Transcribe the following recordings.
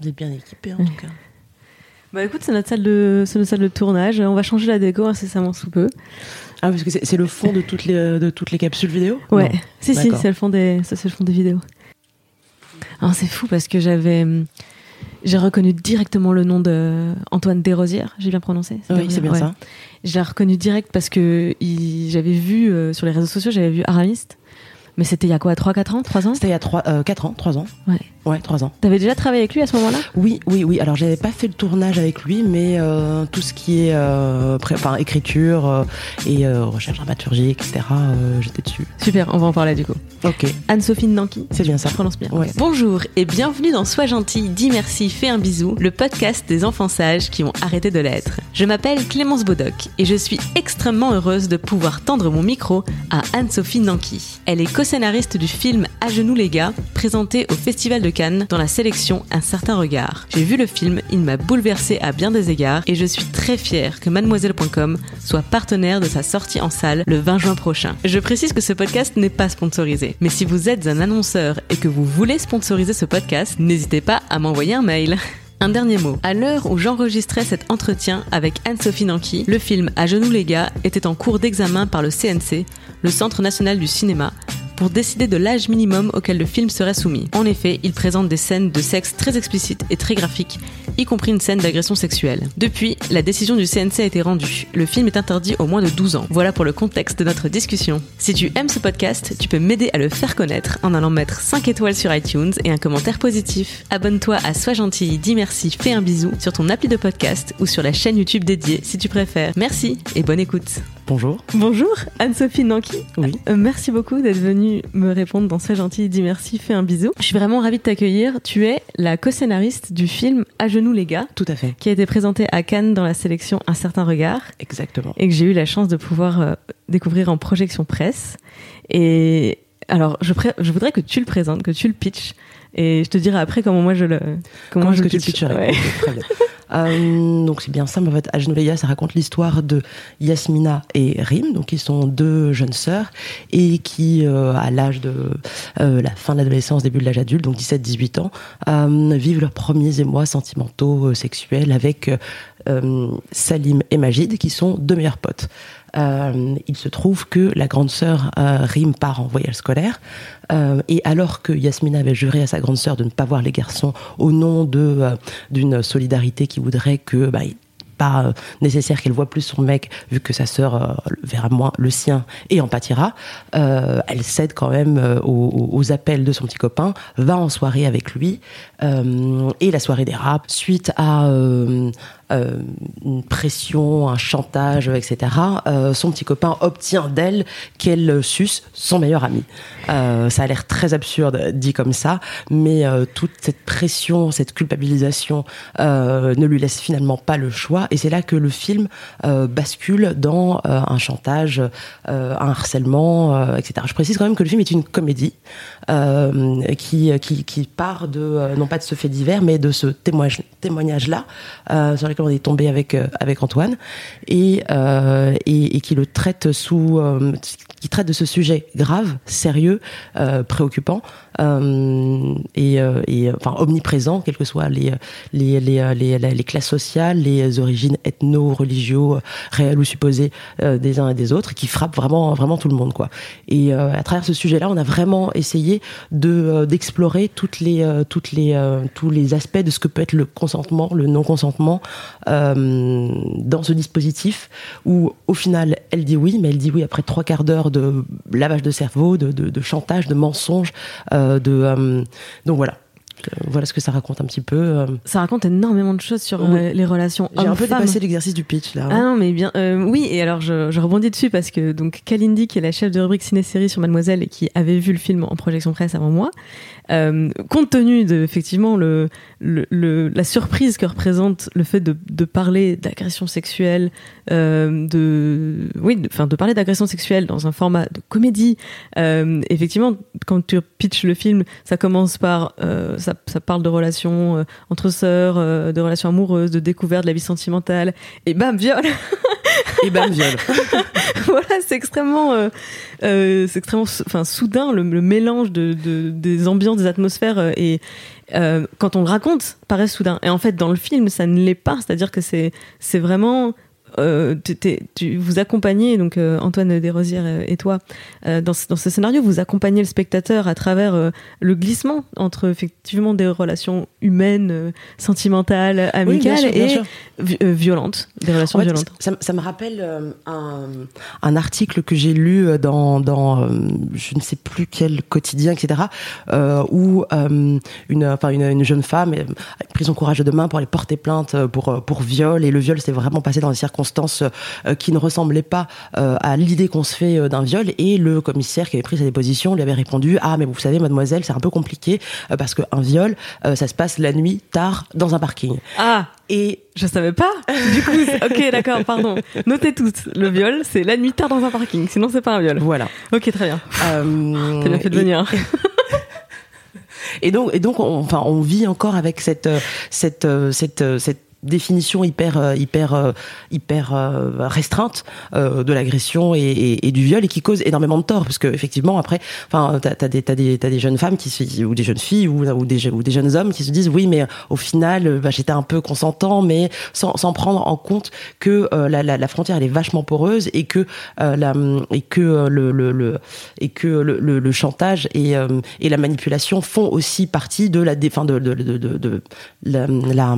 Vous êtes bien équipés en tout cas. Bah écoute, c'est notre salle de, c'est notre salle de tournage. On va changer la déco incessamment sous peu. Ah, parce que c'est le fond de toutes les, de toutes les capsules vidéo? Ouais, Non. si si, c'est le fond des, ça c'est le fond des vidéos. Alors c'est fou parce que j'avais, hum, j'ai reconnu directement le nom de Antoine Desrosières. J'ai bien prononcé. Oui, c'est bien Ouais. ça. Je l'ai reconnu direct parce que j'avais vu euh, sur les réseaux sociaux, j'avais vu Aramiste. Mais c'était il y a quoi, 3-4 ans? 3 ans? C'était il y a 3, 4 ans, 3 ans. Ouais. Ouais, 3 ans. T'avais déjà travaillé avec lui à ce moment-là? Oui, oui, oui. Alors, j'avais pas fait le tournage avec lui, mais euh, tout ce qui est euh, pré- enfin, écriture euh, et recherche dramaturgique, etc., j'étais dessus. Super, on va en parler du coup. Ok, Anne-Sophie Nanki. c'est bien ça. Je prononce bien. Ouais. Bonjour et bienvenue dans Sois gentil, dis merci, fais un bisou, le podcast des enfants sages qui ont arrêté de l'être. Je m'appelle Clémence Bodoc et je suis extrêmement heureuse de pouvoir tendre mon micro à Anne-Sophie Nanki. Elle est co-scénariste du film À genoux les gars, présenté au Festival de Dans la sélection Un certain regard. J'ai vu le film, il m'a bouleversée à bien des égards et je suis très fière que mademoiselle.com soit partenaire de sa sortie en salle le 20 juin prochain. Je précise que ce podcast n'est pas sponsorisé, mais si vous êtes un annonceur et que vous voulez sponsoriser ce podcast, n'hésitez pas à m'envoyer un mail. Un dernier mot. À l'heure où j'enregistrais cet entretien avec Anne-Sophie Nanki, le film À genoux les gars était en cours d'examen par le CNC, le Centre national du cinéma, pour décider de l'âge minimum auquel le film serait soumis. En effet, il présente des scènes de sexe très explicites et très graphiques, y compris une scène d'agression sexuelle. Depuis, la décision du CNC a été rendue. Le film est interdit au moins de 12 ans. Voilà pour le contexte de notre discussion. Si tu aimes ce podcast, tu peux m'aider à le faire connaître en allant mettre 5 étoiles sur iTunes et un commentaire positif. Abonne-toi à Sois gentil, dis merci, fais un bisou sur ton appli de podcast ou sur la chaîne YouTube dédiée si tu préfères. Merci et bonne écoute. Bonjour. Bonjour, Anne-Sophie Nanki. Oui. Euh, merci beaucoup d'être venue me répondre dans Sois gentil, dis merci, fais un bisou. Je suis vraiment ravie de t'accueillir. Tu es la co-scénariste du film À genoux les gars, Tout à fait. qui a été présenté à Cannes dans la sélection Un certain regard Exactement. et que j'ai eu la chance de pouvoir euh, découvrir en projection presse. Et alors, je, je voudrais que tu le présentes, que tu le pitches. Et je te dirai après comment moi je le. Comment je que tu le le pitcherais Ouais. Très bien. Euh, donc c'est bien simple en fait. Gars, ça raconte l'histoire de Yasmina et Rim, donc ils sont deux jeunes sœurs et qui, euh, à l'âge de euh, la fin de l'adolescence, début de l'âge adulte, donc 17-18 ans, vivent leurs premiers émois sentimentaux, sexuels avec Salim et Majid, qui sont deux meilleurs potes. Euh, il se trouve que la grande sœur euh, Rim part en voyage scolaire. Euh, et alors que Yasmina avait juré à sa grande sœur de ne pas voir les garçons au nom euh, d'une solidarité qui voudrait que bah, pas nécessaire qu'elle voit plus son mec vu que sa sœur verra moins le sien et en pâtira elle cède quand même aux, appels de son petit copain va en soirée avec lui et la soirée dérape suite à euh, euh, une pression, un chantage, etc. euh, son petit copain obtient d'elle qu'elle suce son meilleur ami. Euh, ça a l'air très absurde dit comme ça, mais euh, toute cette pression, cette culpabilisation euh, ne lui laisse finalement pas le choix, et c'est là que le film euh, bascule dans euh, un chantage, euh, un harcèlement, euh, etc. Je précise quand même que le film est une comédie euh, qui, qui, qui part de euh, non pas de ce fait divers, mais de ce témoignage, témoignage-là euh, sur lequel on est tombé avec euh, avec Antoine et, euh, et qui le traite sous qui traite de ce sujet grave, sérieux, euh, préoccupant euh, et, euh, enfin omniprésent, quelles que soient les les les les, classes sociales, les origines ethno-religieux, réelles ou supposées des uns et des autres, qui frappe vraiment vraiment tout le monde quoi. Et à travers ce sujet-là, on a vraiment essayé de d'explorer toutes les toutes les tous les aspects de ce que peut être le consentement, le non-consentement dans ce dispositif où au final elle dit oui, mais elle dit oui après trois quarts d'heure de lavage de cerveau, de, de, chantage, de mensonges, euh, de euh, donc voilà. Voilà ce que ça raconte un petit peu. Ça raconte énormément de choses sur les relations J'ai un peu dépassé l'exercice du pitch là. Hein. Ah non, mais bien, oui. Et alors je, je, rebondis dessus parce que donc Kalindi, qui est la chef de rubrique ciné-série sur Mademoiselle et qui avait vu le film en projection presse avant moi, euh, compte tenu de effectivement le, le, la surprise que représente le fait de, de parler d'agression sexuelle, euh, de oui, enfin de, parler d'agression sexuelle dans un format de comédie. Euh, effectivement, quand tu pitches le film, ça commence par euh, ça, ça, parle de relations euh, entre sœurs, euh, de relations amoureuses, de découverte de la vie sentimentale, et bam viol. et bam viol. voilà, c'est extrêmement, c'est extrêmement, enfin soudain le, le mélange de, de, des ambiances des atmosphères euh, et euh, quand on le raconte paraît soudain et en fait dans le film ça ne l'est pas c'est à dire que c'est c'est vraiment euh, tu, vous accompagnez, donc euh, Antoine Desrosières euh, et toi, dans, dans, ce scénario, vous accompagnez le spectateur à travers le glissement entre effectivement des relations humaines, sentimentales, amicales et violentes, des relations violentes. Ça, ça, me rappelle un, un, article que j'ai lu dans, dans je ne sais plus quel quotidien, etc., où une, enfin une, une, jeune femme a pris son courage de main pour aller porter plainte pour, pour viol, et le viol s'est vraiment passé dans des circonstances euh, qui ne ressemblait pas euh, à l'idée qu'on se fait euh, d'un viol. Et le commissaire qui avait pris sa déposition lui avait répondu Ah, mais vous savez, mademoiselle, c'est un peu compliqué parce qu'un viol, ça se passe la nuit, tard, dans un parking. Ah et je savais pas. Du coup, ok, d'accord, pardon. Notez toutes. Le viol, c'est la nuit tard dans un parking. Sinon, c'est pas un viol. Voilà. Ok, très bien. Euh, T'as bien fait de venir. Et donc, et donc, on, enfin, on vit encore avec cette, cette, cette, cette définition hyper euh, hyper euh, hyper euh, restreinte de l'agression et, et, du viol et qui cause énormément de tort. Parce que effectivement après enfin t'as as des t'as des t'as des jeunes femmes qui se, ou des jeunes filles ou, ou des ou des jeunes hommes qui se disent oui mais au final bah, j'étais un peu consentant mais sans, sans prendre en compte que la, la, la, frontière elle est vachement poreuse et que la et que le, le, le et que le, le, chantage et et la manipulation font aussi partie de la défense de, de, de, de, de la, la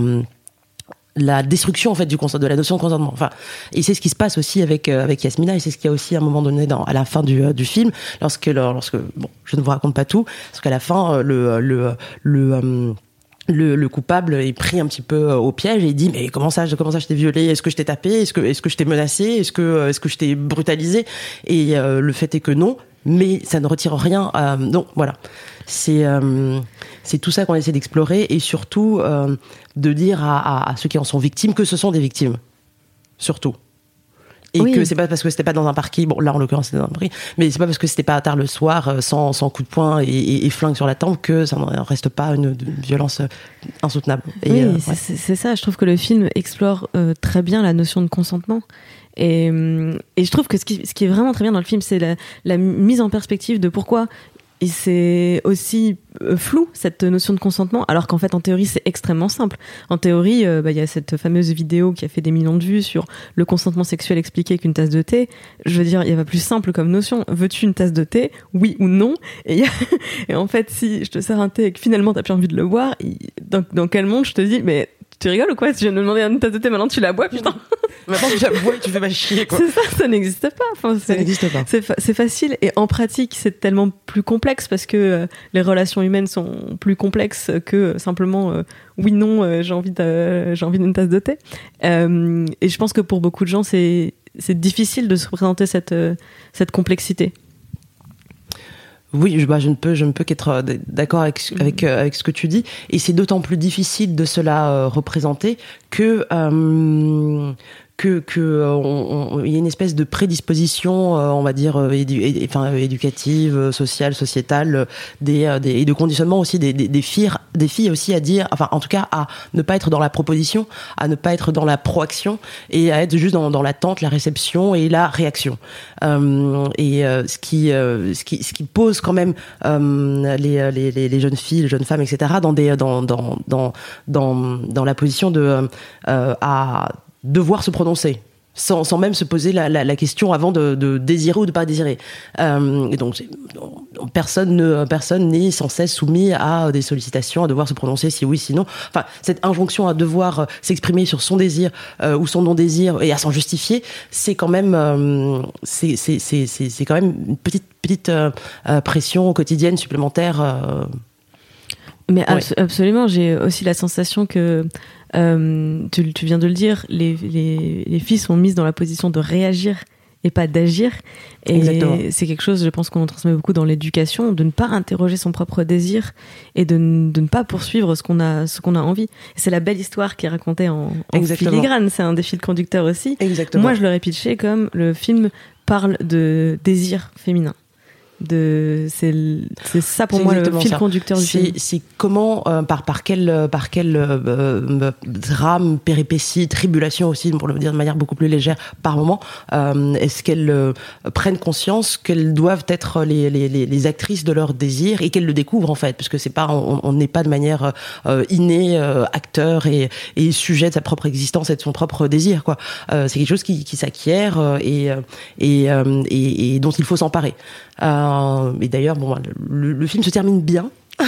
la destruction en fait du de la notion de consentement. Enfin, et c'est ce qui se passe aussi avec euh, avec Yasmina et c'est ce qu'il y a aussi à un moment donné dans à la fin du, euh, film lorsque lorsque bon, je ne vous raconte pas tout parce qu'à la fin euh, le le le le, le, coupable est pris un petit peu au piège et il dit mais comment ça comment ça je t'ai violé? Est-ce que je t'ai tapé? Est-ce que est-ce que je t'ai menacé? Est-ce que est-ce que je t'ai brutalisé? Et le fait est que non mais ça ne retire rien à... donc voilà c'est euh, c'est tout ça qu'on essaie d'explorer et surtout euh, de dire à, à, ceux qui en sont victimes que ce sont des victimes, surtout. Et que c'est pas parce que c'était pas dans un parking, bon là en l'occurrence c'était dans un parking, mais c'est pas parce que c'était pas tard le soir euh, sans, sans coup de poing et, et, flingue sur la tempe que ça n'en reste pas une, violence insoutenable. Et, oui, c'est ça. Je trouve que le film explore très bien la notion de consentement. Et, et, je trouve que ce qui, ce qui, est vraiment très bien dans le film, c'est la, la, mise en perspective de pourquoi et c'est aussi euh, flou cette notion de consentement, alors qu'en fait en théorie c'est extrêmement simple. En théorie, euh, bah, il y a cette fameuse vidéo qui a fait des millions de vues sur le consentement sexuel expliqué qu'une tasse de thé. Je veux dire, il y a pas plus simple comme notion. Veux-tu une tasse de thé, oui ou non? Et, en fait, si je te sers un thé et que finalement t'as plus envie de le boire, dans, dans quel monde je te dis, mais tu rigoles ou quoi je viens de me demander une tasse de thé, maintenant tu la bois, putain. maintenant tu la bois et tu fais pas chier, quoi. C'est ça, ça n'existe pas. Enfin, ça n'existe pas. C'est facile et en pratique, c'est tellement plus complexe parce que euh, les relations humaines sont plus complexes que simplement euh, oui, non, euh, j'ai envie j'ai envie d'une tasse de thé. et je pense que pour beaucoup de gens, c'est difficile de se représenter cette, cette complexité. Oui, je, bah, je ne peux, je ne peux qu'être euh, d'accord avec, avec, euh, avec ce que tu dis. Et c'est d'autant plus difficile de cela euh, représenter que que que euh, il y a une espèce de prédisposition, euh, on va dire, euh, enfin éducative, sociale, sociétale, des, des et de conditionnement aussi des, des, des, filles, des filles aussi à dire, enfin en tout cas à ne pas être dans la proposition, à ne pas être dans la proaction et à être juste dans, dans l'attente, la réception et la réaction. Euh, et ce qui ce qui ce qui pose quand même les, les, les jeunes filles, les jeunes femmes, etc. dans des dans dans dans, dans la position de à devoir se prononcer. Sans, sans même se poser la, la, question avant de, désirer ou de pas désirer. Euh, et donc personne ne personne n'est sans cesse soumis à des sollicitations, à devoir se prononcer si oui, sinon. Enfin, cette injonction à devoir euh, s'exprimer sur son désir euh, ou son non désir et à s'en justifier, c'est quand même c'est c'est c'est quand même une petite petite pression quotidienne supplémentaire Mais absolument, j'ai aussi la sensation que, euh, tu, tu, viens de le dire, les, les, les filles sont mises dans la position de réagir et pas d'agir. Et c'est quelque chose, je pense qu'on transmet beaucoup dans l'éducation, de ne pas interroger son propre désir et de, de ne pas poursuivre ce qu'on a, ce qu'on a envie. C'est la belle histoire qui est racontée en, en filigrane. C'est un des fils conducteurs aussi. Exactement. Moi, je l'aurais pitché comme le film parle de désir féminin de c'est ça pour moi le fil conducteur du film. c'est comment euh, par par quel euh, par quel euh, drame péripétie tribulation aussi pour le dire de manière beaucoup plus légère par moment est-ce qu'elles prennent conscience qu'elles doivent être les, les, les, actrices de leur désir et qu'elles le découvrent en fait? Parce que c'est pas on n'est pas de manière innée acteur et, et sujet de sa propre existence et de son propre désir quoi. C'est quelque chose qui, qui s'acquiert et et, et, et dont il faut s'emparer et d'ailleurs, bon, le, film se termine bien.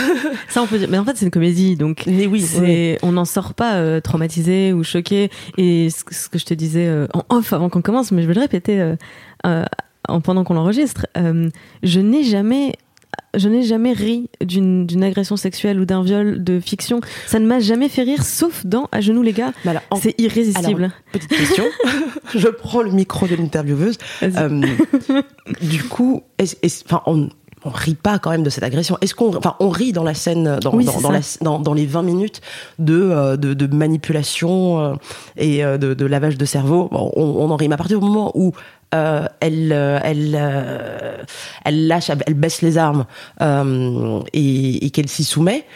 ça on peut dire. Mais en fait c'est une comédie donc mais oui, on n'en sort pas euh, traumatisé ou choqué. Et ce, que je te disais euh, en off avant qu'on commence mais je vais le répéter en, pendant qu'on l'enregistre je n'ai jamais je n'ai jamais ri d'une agression sexuelle ou d'un viol de fiction. Ça ne m'a jamais fait rire, sauf dans À genoux les gars. C'est irrésistible. petite question. je prends le micro de l'intervieweuse. Euh, du coup, enfin, on, on rit pas quand même de cette agression. Est-ce qu'on, enfin, on rit dans la scène, dans, dans, dans, les 20 minutes de, euh, de, manipulation euh, et de, lavage de cerveau? on, on, en rit. Mais à partir du moment où euh, elle, euh, elle, euh, elle lâche, elle baisse les armes et, qu'elle s'y soumet,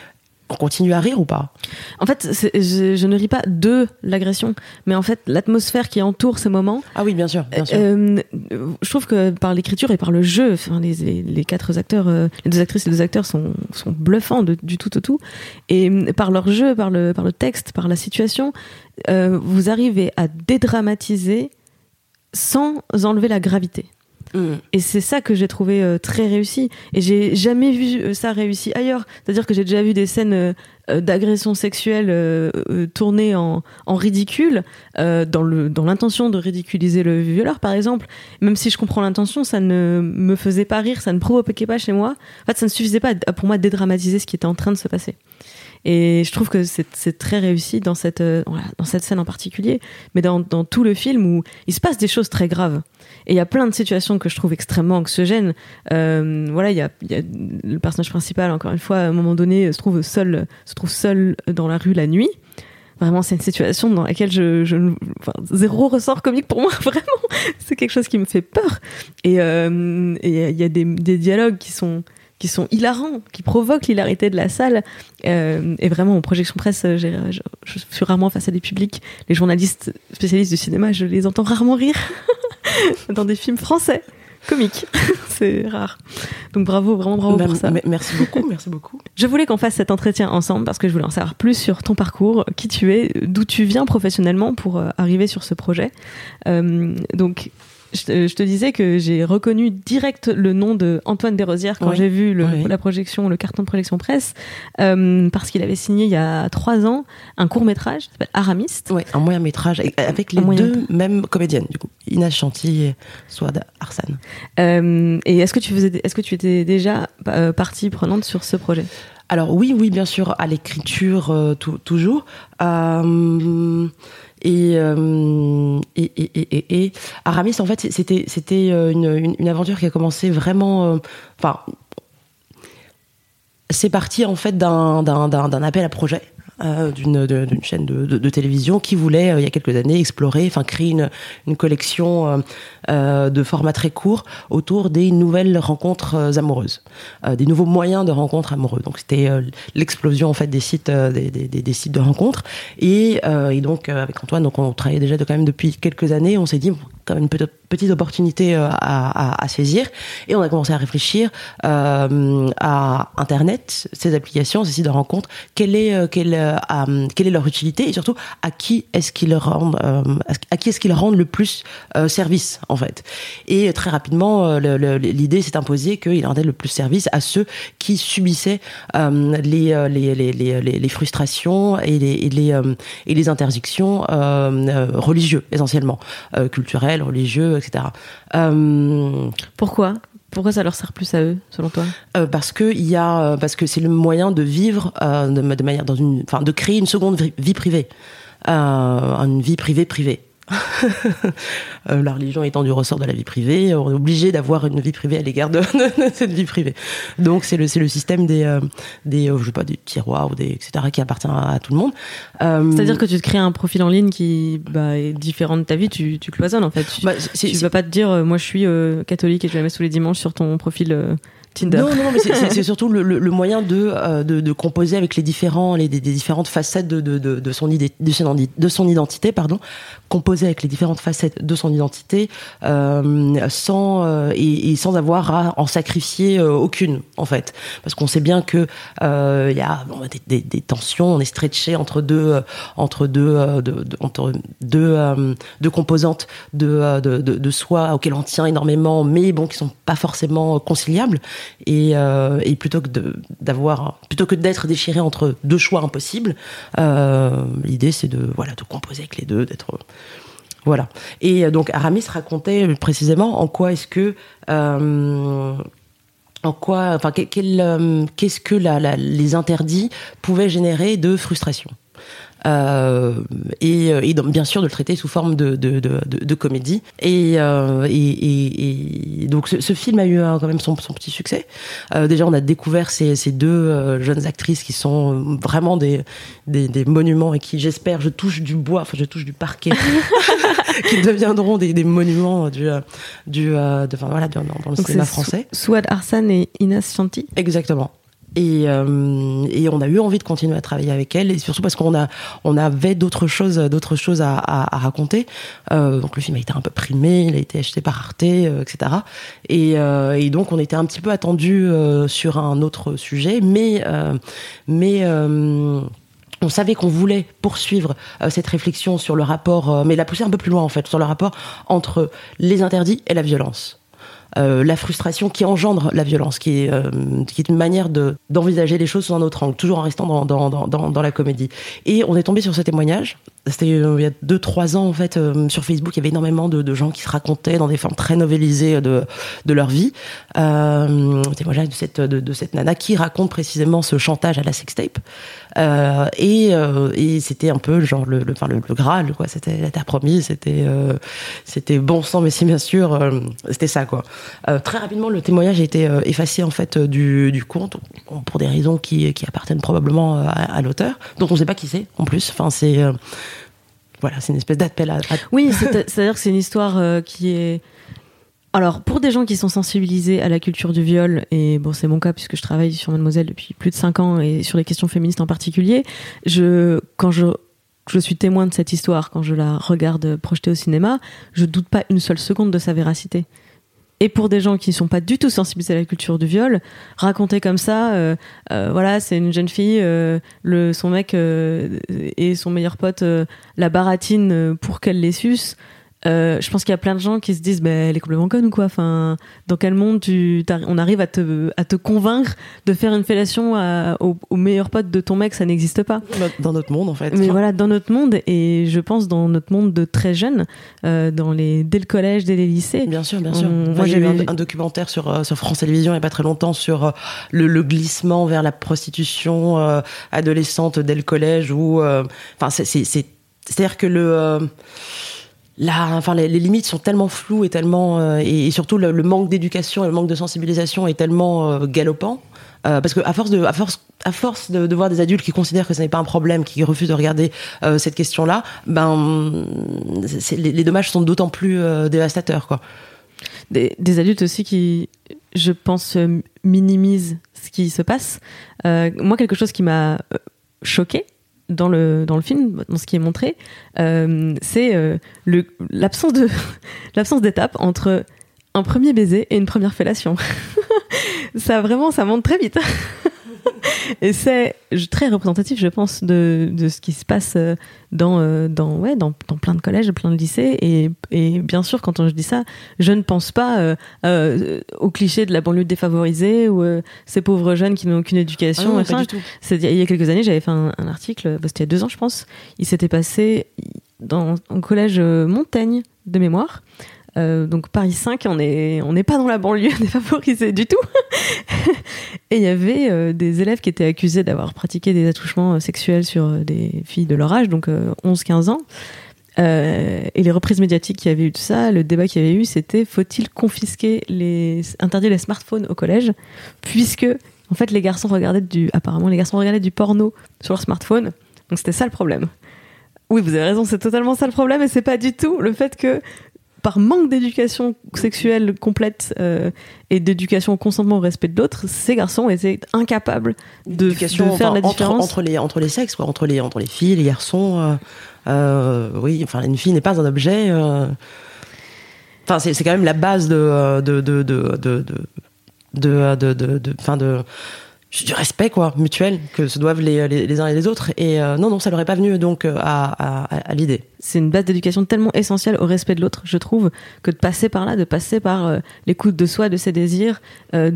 on continue à rire ou pas? En fait, je, ne ris pas de l'agression, mais en fait, l'atmosphère qui entoure ce moment. Ah oui, bien sûr. Bien sûr. je trouve que par l'écriture et par le jeu, enfin, les, les, quatre acteurs, les deux actrices et les deux acteurs sont, sont bluffants du tout au tout. Et par leur jeu, par le, par le texte, par la situation, vous arrivez à dédramatiser sans enlever la gravité. Et c'est ça que j'ai trouvé euh, très réussi. Et j'ai jamais vu euh, ça réussi ailleurs. C'est-à-dire que j'ai déjà vu des scènes euh, d'agression sexuelle tournées en, ridicule, dans l'intention de ridiculiser le violeur, par exemple. Même si je comprends l'intention, ça ne me faisait pas rire, ça ne provoquait pas chez moi. En fait, ça ne suffisait pas pour moi de dédramatiser ce qui était en train de se passer. Et je trouve que c'est très réussi dans cette, scène en particulier, mais dans, tout le film où il se passe des choses très graves. Et il y a plein de situations que je trouve extrêmement anxiogènes. Euh, voilà, il y a, y a, le personnage principal, encore une fois, à un moment donné, se trouve seul, se trouve seul dans la rue la nuit. Vraiment, c'est une situation dans laquelle je, je enfin, zéro ressort comique pour moi. Vraiment, c'est quelque chose qui me fait peur. Et euh, il y a des, des dialogues qui sont qui sont hilarants, qui provoquent l'hilarité de la salle. Euh, et vraiment, en projection presse, je, je, suis rarement face à des publics. Les journalistes spécialistes du cinéma, je les entends rarement rire dans des films français comiques. c'est rare. Donc bravo, vraiment bravo pour ça. Merci beaucoup, merci beaucoup. Je voulais qu'on fasse cet entretien ensemble parce que je voulais en savoir plus sur ton parcours, qui tu es, d'où tu viens professionnellement pour euh, arriver sur ce projet. Euh, donc je te, disais que j'ai reconnu direct le nom de Antoine Desrosières quand j'ai vu la projection, le carton de projection presse, euh, parce qu'il avait signé il y a trois ans un court métrage qui s'appelle Aramiste. Oui, un moyen métrage avec les deux mêmes comédiennes du coup, Inès Chanty et Swad Arsane. Euh, et est-ce que tu faisais, est-ce que tu étais déjà euh, partie prenante sur ce projet? Alors oui, oui, bien sûr, à l'écriture toujours. Euh, et, et, et, Aramis, en fait, c'était c'était euh, une, une, aventure qui a commencé vraiment. Euh, enfin, c'est parti en fait d'un appel à projet. Euh, d'une chaîne de, télévision qui voulait, il y a quelques années, explorer, enfin créer une, collection euh, de formats très courts autour des nouvelles rencontres amoureuses, des nouveaux moyens de rencontres amoureuses. Donc c'était l'explosion en fait des sites, des, sites de rencontres. Et, et donc avec Antoine, donc on travaillait déjà de, quand même depuis quelques années. On s'est dit comme une petite, opportunité euh, à, saisir. Et on a commencé à réfléchir euh, à Internet, ces applications, ces sites de rencontres, quelle est, euh, quelle, quelle est leur utilité et surtout à qui est-ce qu'ils rendent, à qui est-ce qu'ils rendent le plus service en fait. Et très rapidement, l'idée s'est imposée qu'ils rendaient le plus service à ceux qui subissaient les, les, les, les, les frustrations et les, et les, et les interdictions religieuses essentiellement, culturelles religieux, etc. Euh, Pourquoi? Pourquoi ça leur sert plus à eux, selon toi? Euh, Parce que il y a, parce que c'est le moyen de vivre euh, de, de, manière dans une, enfin, de créer une seconde vie privée, euh, une vie privée privée. Euh, la religion étant du ressort de la vie privée, on est obligé d'avoir une vie privée à l'égard de, cette vie privée. Donc c'est le c'est le système des euh, des euh, je sais pas des tiroirs ou des etc qui appartient à, tout le monde. C'est-à-dire que tu te crées un profil en ligne qui bah, est différent de ta vie, tu, tu cloisonnes en fait. Tu, bah, tu vas pas te dire moi je suis catholique et je vais la mettre tous les dimanches sur ton profil non, non, mais c'est surtout le, moyen de, euh, de, de, composer avec les différents, les, des, différentes facettes de, de, de, son idée, de, son, de identité, pardon, composer avec les différentes facettes de son identité, euh, sans euh, et, sans avoir à en sacrifier aucune, en fait, parce qu'on sait bien que il y a des, tensions, on est stretché entre deux, entre deux, de, entre deux, deux composantes de, de, de, soi auxquelles on tient énormément, mais bon, qui sont pas forcément conciliables. Et, euh, et plutôt que d'avoir, plutôt que d'être déchiré entre deux choix impossibles, euh, l'idée c'est de voilà de composer avec les deux, d'être voilà. Et donc Aramis racontait précisément en quoi est-ce que euh, en quoi, enfin, qu'est-ce que les interdits pouvaient générer de frustration. Euh, et, et donc, bien sûr de le traiter sous forme de, de, de, de comédie. Et, euh, et, et, donc ce, ce, film a eu quand même son, son petit succès. Euh, déjà, on a découvert ces, ces deux euh, jeunes actrices qui sont vraiment des, des, des monuments et qui, j'espère, je touche du bois, enfin je touche du parquet, qui deviendront des, des monuments du, du, de, enfin, voilà, dans le donc cinéma français. Souad Arsan et Inas Chanti. Exactement. Et, euh, et, on a eu envie de continuer à travailler avec elle, et surtout parce qu'on a, on avait d'autres choses, d'autres choses à, à, à raconter. Euh, donc le film a été un peu primé, il a été acheté par Arte, euh, etc. Et, euh, et, donc on était un petit peu attendu euh, sur un autre sujet, mais, euh, mais on savait qu'on voulait poursuivre cette réflexion sur le rapport, mais la pousser un peu plus loin en fait, sur le rapport entre les interdits et la violence. Euh, la frustration qui engendre la violence, qui est, euh, qui est une manière de d'envisager les choses sous un autre angle, toujours en restant dans, dans, dans, dans, la comédie. Et on est tombé sur ce témoignage. C'était euh, il y a deux trois ans en fait sur Facebook, il y avait énormément de, de, gens qui se racontaient dans des formes très novélisées de de leur vie. Euh, témoignage de cette de, cette nana qui raconte précisément ce chantage à la sextape. Euh, et, et c'était un peu genre le, le, enfin, le, le Graal quoi. C'était la terre promise, c'était c'était bon sang mais si bien sûr c'était ça quoi. Euh, très rapidement, le témoignage a été euh, effacé en fait euh, du, du compte pour des raisons qui, qui appartiennent probablement à, à l'auteur, dont on ne sait pas qui c'est en plus. Enfin, c'est voilà, c'est une espèce d'appel à, Oui, c'est-à-dire que c'est une histoire qui est alors, pour des gens qui sont sensibilisés à la culture du viol, et bon, c'est mon cas puisque je travaille sur Mademoiselle depuis plus de 5 ans et sur les questions féministes en particulier, je, quand je, je suis témoin de cette histoire, quand je la regarde projetée au cinéma, je doute pas une seule seconde de sa véracité. Et pour des gens qui ne sont pas du tout sensibilisés à la culture du viol, raconter comme ça, euh, euh, voilà, c'est une jeune fille, euh, le, son mec et son meilleur pote la baratine pour qu'elle les suce. Euh, je pense qu'il y a plein de gens qui se disent, bah, elle est complètement conne ou quoi. Enfin, dans quel monde tu, on arrive à te, à te convaincre de faire une fellation à, au, au, meilleur pote de ton mec, ça n'existe pas. Dans notre monde, en fait. Mais voilà, dans notre monde, et je pense dans notre monde de très jeunes, euh, dans les, dès le collège, dès les lycées. Bien sûr, bien sûr. moi, j'ai vu un, un, documentaire sur, euh, sur France Télévisions il n'y a pas très longtemps sur euh, le, le, glissement vers la prostitution euh, adolescente dès le collège où, enfin, c'est, c'est, c'est-à-dire que le, Les, limites sont tellement floues et tellement, euh, et, surtout le, manque d'éducation et le manque de sensibilisation est tellement euh, galopant. Euh, parce que à force de, à force, à force de, voir des adultes qui considèrent que ce n'est pas un problème, qui refusent de regarder cette question-là, ben, les, dommages sont d'autant plus dévastateurs, quoi. Des, des, adultes aussi qui, je pense, minimisent ce qui se passe. moi, quelque chose qui m'a choqué, dans le, dans le film, dans ce qui est montré, euh, c'est euh, l'absence l'absence d'étape entre un premier baiser et une première fellation. ça vraiment, ça monte très vite. et c'est très représentatif, je pense, de, de ce qui se passe euh, dans, euh, dans, ouais, dans, dans plein de collèges, plein de lycées. Et, et bien sûr, quand je dis ça, je ne pense pas euh, euh, au cliché de la banlieue défavorisée ou euh, ces pauvres jeunes qui n'ont aucune éducation. Ah non, pas du tout. Il y a quelques années, j'avais fait un, un article, bah, c'était il y a deux ans, je pense. Il s'était passé dans un collège Montaigne de mémoire. Euh, donc Paris 5, on n'est on pas dans la banlieue défavorisée du tout. et il y avait euh, des élèves qui étaient accusés d'avoir pratiqué des attouchements euh, sexuels sur des filles de leur âge, donc 11-15 ans. et les reprises médiatiques qui avaient eu de ça, le débat qu'il y avait eu, c'était faut-il confisquer les interdire les smartphones au collège, puisque en fait les garçons regardaient du apparemment les garçons regardaient du porno sur leur smartphone, donc c'était ça le problème. Oui, vous avez raison, c'est totalement ça le problème, et c'est pas du tout le fait que par manque d'éducation sexuelle complète euh, et d'éducation consentement au respect de l'autre, ces garçons étaient incapables de, faire la différence entre les entre les sexes, quoi, entre les entre les filles, les garçons. Euh, euh, oui, enfin, une fille n'est pas un objet. Enfin, c'est quand même la base de de de de de de de, de, de du respect quoi mutuel que se doivent les, les, uns et les autres et euh, non non ça leur est pas venu donc euh, à, à, à l'idée c'est une base d'éducation tellement essentielle au respect de l'autre je trouve que de passer par là de passer par euh, l'écoute de soi de ses désirs de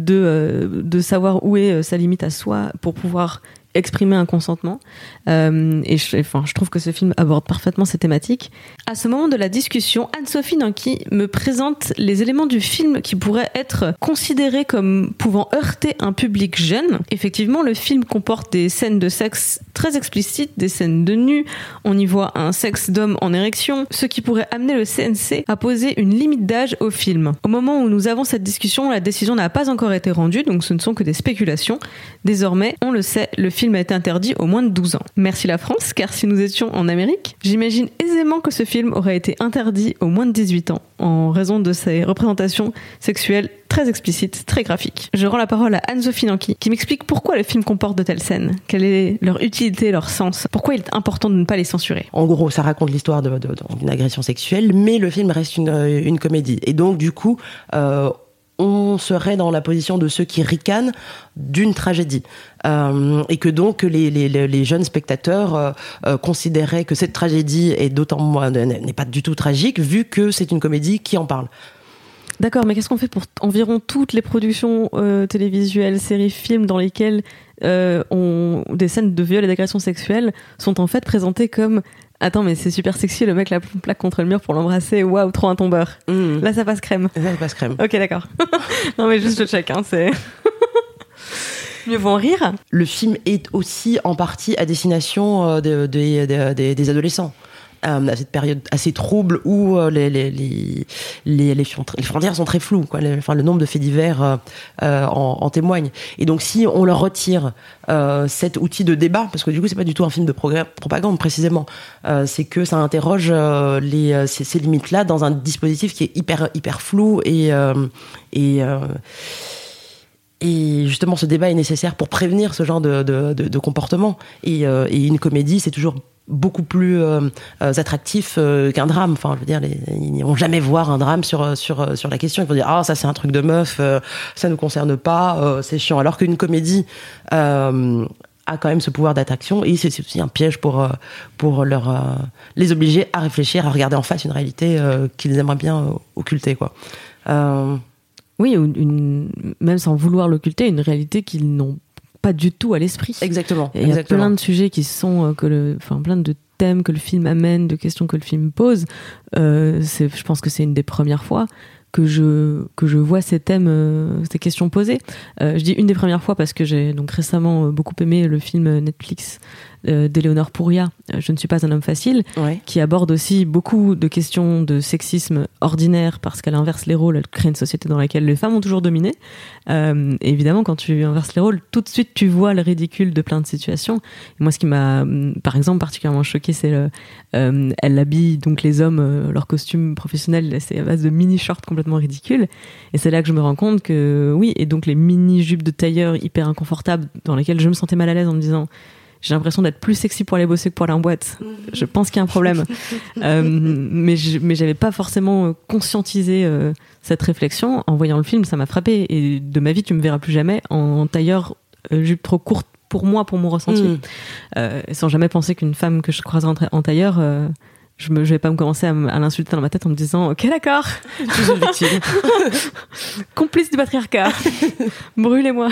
de savoir où est sa limite à soi pour pouvoir exprimer un consentement. Euh, et enfin, je trouve que ce film aborde parfaitement ces thématiques. À ce moment de la discussion, Anne-Sophie Nanki me présente les éléments du film qui pourraient être considérés comme pouvant heurter un public jeune. Effectivement, le film comporte des scènes de sexe très explicites, des scènes de nu. On y voit un sexe d'homme en érection, ce qui pourrait amener le CNC à poser une limite d'âge au film. Au moment où nous avons cette discussion, la décision n'a pas encore été rendue, donc ce ne sont que des spéculations. Désormais, on le sait, le film a été interdit au moins de 12 ans. Merci la France, car si nous étions en Amérique, j'imagine aisément que ce film aurait été interdit au moins de 18 ans, en raison de ses représentations sexuelles très explicites, très graphiques. Je rends la parole à Anne-Sophie Nanki, qui m'explique pourquoi le film comporte de telles scènes, quelle est leur utilité, leur sens, pourquoi il est important de ne pas les censurer. En gros, ça raconte l'histoire d'une agression sexuelle, mais le film reste une, une comédie. Et donc, du coup, euh, on serait dans la position de ceux qui ricanent d'une tragédie. Euh, et que donc les, jeunes spectateurs euh, euh, considéraient que cette tragédie est d'autant n'est pas du tout tragique vu que c'est une comédie qui en parle. D'accord, mais qu'est-ce qu'on fait pour environ toutes les productions télévisuelles, séries, films dans lesquelles des scènes de viol et d'agression sexuelle sont en fait présentées comme Attends, mais c'est super sexy, le mec la plaque contre le mur pour l'embrasser. Waouh, trop un tombeur. Mm. Là, ça passe crème. Là, ça passe crème. ok, d'accord. non, mais juste je check, hein, c'est. Mieux vaut en rire. Le film est aussi en partie à destination euh, des adolescents. Euh, à cette période assez trouble où euh, les, les, les, les, frontières sont très floues. Quoi. enfin, le nombre de faits divers euh, en, en, témoigne. Et donc, si on leur retire cet outil de débat, parce que du coup, c'est pas du tout un film de propagande précisément, c'est que ça interroge ces, limites-là dans un dispositif qui est hyper hyper flou et et et justement, ce débat est nécessaire pour prévenir ce genre de, de, comportement. Et une comédie, c'est toujours beaucoup plus euh, euh, attractif euh, qu'un drame. Enfin, je veux dire, ils n'iront jamais voir un drame sur sur sur la question. Ils vont dire ah ça c'est un truc de meuf, ça nous concerne pas, c'est chiant. Alors qu'une comédie a quand même ce pouvoir d'attraction et c'est aussi un piège pour pour leur les obliger à réfléchir, à regarder en face une réalité qu'ils aimeraient bien occulter. Oui, même sans vouloir l'occulter, une réalité qu'ils n'ont pas du tout à l'esprit. Exactement. Il y a plein de sujets qui sont euh, que le, enfin plein de thèmes que le film amène, de questions que le film pose. Euh, je pense que c'est une des premières fois que je que je vois ces thèmes, euh, ces questions posées. Euh, je dis une des premières fois parce que j'ai donc récemment beaucoup aimé le film Netflix euh, d'Éléonore Pouria, euh, Je ne suis pas un homme facile, qui aborde aussi beaucoup de questions de sexisme ordinaire parce qu'elle inverse les rôles, elle crée une société dans laquelle les femmes ont toujours dominé. Euh, évidemment, quand tu inverses les rôles, tout de suite tu vois le ridicule de plein de situations. Et moi, ce qui m'a, mm, par exemple, particulièrement choqué, c'est le, elle habille donc les hommes, leur costume professionnel, c'est à base de mini shorts complètement ridicules. Et c'est là que je me rends compte que oui, et donc les mini jupes de tailleur hyper inconfortables dans lesquelles je me sentais mal à l'aise en me disant j'ai l'impression d'être plus sexy pour aller bosser que pour aller en boîte. Je pense qu'il y a un problème. euh, mais je, mais j'avais pas forcément euh, conscientisé euh, cette réflexion. En voyant le film, ça m'a frappé. Et de ma vie, tu me verras plus jamais en tailleur euh, jupe trop courte pour moi, pour mon ressenti. Euh, sans jamais penser qu'une femme que je croiserais en tailleur, je ne vais pas me commencer à, l'insulter dans ma tête en me disant ok d'accord. Complice du patriarcat. Brûlez-moi.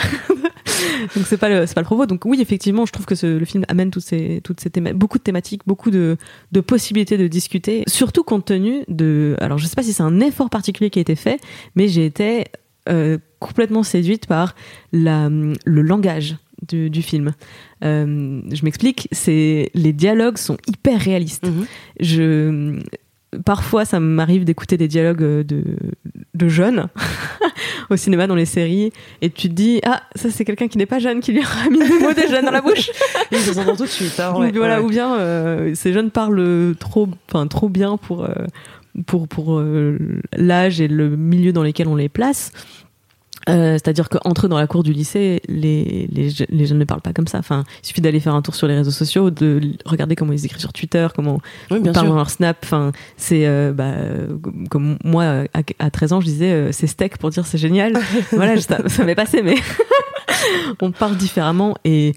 Donc c'est pas le c'est pas le propos. Donc oui, effectivement, je trouve que ce, le film amène toutes ces toutes ces théma- beaucoup de thématiques, beaucoup de de possibilités de discuter, surtout compte tenu de. Alors je sais pas si c'est un effort particulier qui a été fait, mais j'ai été euh, complètement séduite par la le langage du, du film. Euh, je m'explique, c'est les dialogues sont hyper réalistes. Mhm. Je parfois ça m'arrive d'écouter des dialogues euh, de de jeunes au cinéma dans les séries et tu te dis ah ça c'est quelqu'un qui n'est pas jeune qui lui a mis des mots des jeunes dans la bouche Ils se entendent tout de suite. hein, ouais, voilà ouais. ou bien euh, ces jeunes parlent trop enfin trop bien pour euh, pour pour euh, l'âge et le milieu dans lesquels on les place Euh, c'est-à-dire qu'entre eux dans la cour du lycée, les, les, je- les jeunes ne parlent pas comme ça. Enfin, il suffit d'aller faire un tour sur les réseaux sociaux, de regarder comment ils écrivent sur Twitter, comment Oui, ils parlent dans leur snap. Enfin, c'est euh, bah, comme moi à, à 13 ans, je disais euh, c'est steak pour dire c'est génial. voilà, ça, ça m'est passé, mais on parle différemment et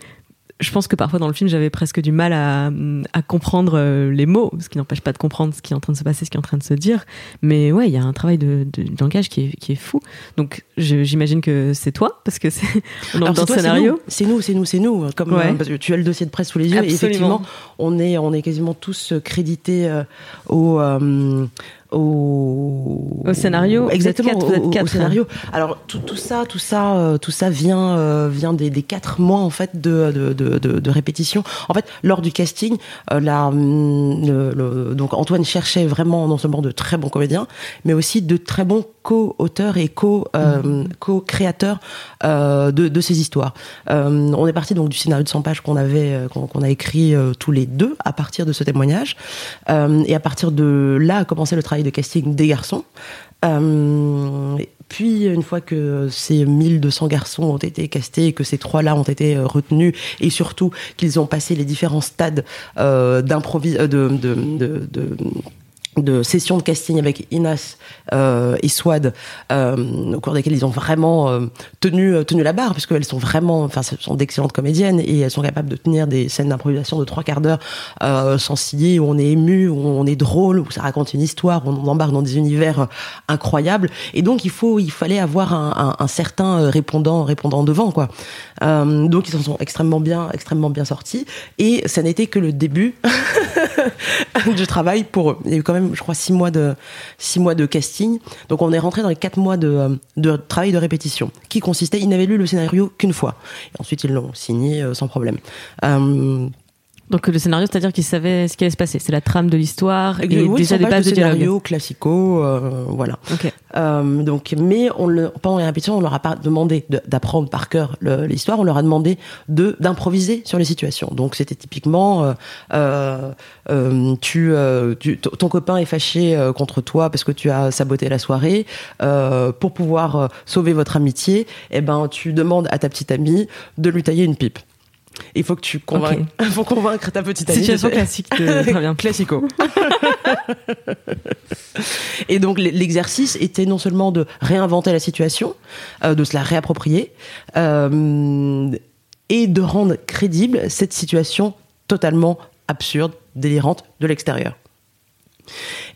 je pense que parfois dans le film j'avais presque du mal à, à comprendre euh, les mots, ce qui n'empêche pas de comprendre ce qui est en train de se passer, ce qui est en train de se dire. Mais ouais, il y a un travail de, de langage qui est, qui est fou. Donc j'imagine que c'est toi parce que c'est dans, le scénario. C'est nous, c'est nous, c'est nous. Comme, Ouais. euh, parce que tu as le dossier de presse sous les yeux. Et effectivement, on est, on est quasiment tous crédités euh, au, euh, au, Au scénario. Exactement, quatre, vous êtes au, au quatre. scénario. Alors tout, tout ça, tout ça, euh, tout ça vient, euh, vient des, des quatre mois en fait de, de, de, répétition. En fait, lors du casting, euh, la, le- le- donc Antoine cherchait vraiment non seulement de très bons comédiens, mais aussi de très bons co-auteurs et co, euh, co-créateurs euh, de, de ces histoires. On est parti donc du scénario de 100 pages qu'on avait, qu'on a écrit tous les deux à partir de ce témoignage, et à partir de là a commencé le travail de casting des garçons. Euh, puis, une fois que ces 1200 garçons ont été castés et que ces trois-là ont été euh, retenus, et surtout qu'ils ont passé les différents stades euh, d'improvis, de, de de sessions de casting avec Inas euh, et Swad euh, au cours desquelles ils ont vraiment euh, tenu euh, tenu la barre puisque elles sont vraiment enfin ce sont d'excellentes comédiennes et elles sont capables de tenir des scènes d'improvisation de trois quarts d'heure euh, sans ciller où on est ému où on est drôle où ça raconte une histoire où on embarque dans des univers euh, incroyables. Et donc il faut il fallait avoir un, un, un certain répondant répondant devant quoi euh, donc ils s'en sont extrêmement bien extrêmement bien sortis et ça n'était que le début du travail pour eux. Il y a eu quand même, je crois, six mois de six mois de casting. Donc on est rentré dans les quatre mois de, euh, de travail de répétition, qui consistait, ils n'avaient lu le scénario qu'une fois. Et ensuite ils l'ont signé euh, sans problème. Donc le scénario, c'est-à-dire qu'ils savaient ce qui allait se passer. C'est la trame de l'histoire et oui, déjà des bases de, de scénario classico, euh, voilà. Ok. Euh, donc, mais on le, pendant les répétitions, on leur a pas demandé de- d'apprendre par cœur l'histoire, on leur a demandé de d'improviser sur les situations. Donc, c'était typiquement, euh, euh, euh, tu, euh, tu- ton copain est fâché contre toi parce que tu as saboté la soirée. Euh, pour pouvoir sauver votre amitié, eh ben, tu demandes à ta petite amie de lui tailler une pipe. Il faut que tu convainques, faut convaincre ta petite amie. Situation classique. De... Très bien. Classico. Et donc l'exercice était non seulement de réinventer la situation, euh, de se la réapproprier, euh, et de rendre crédible cette situation totalement absurde, délirante de l'extérieur.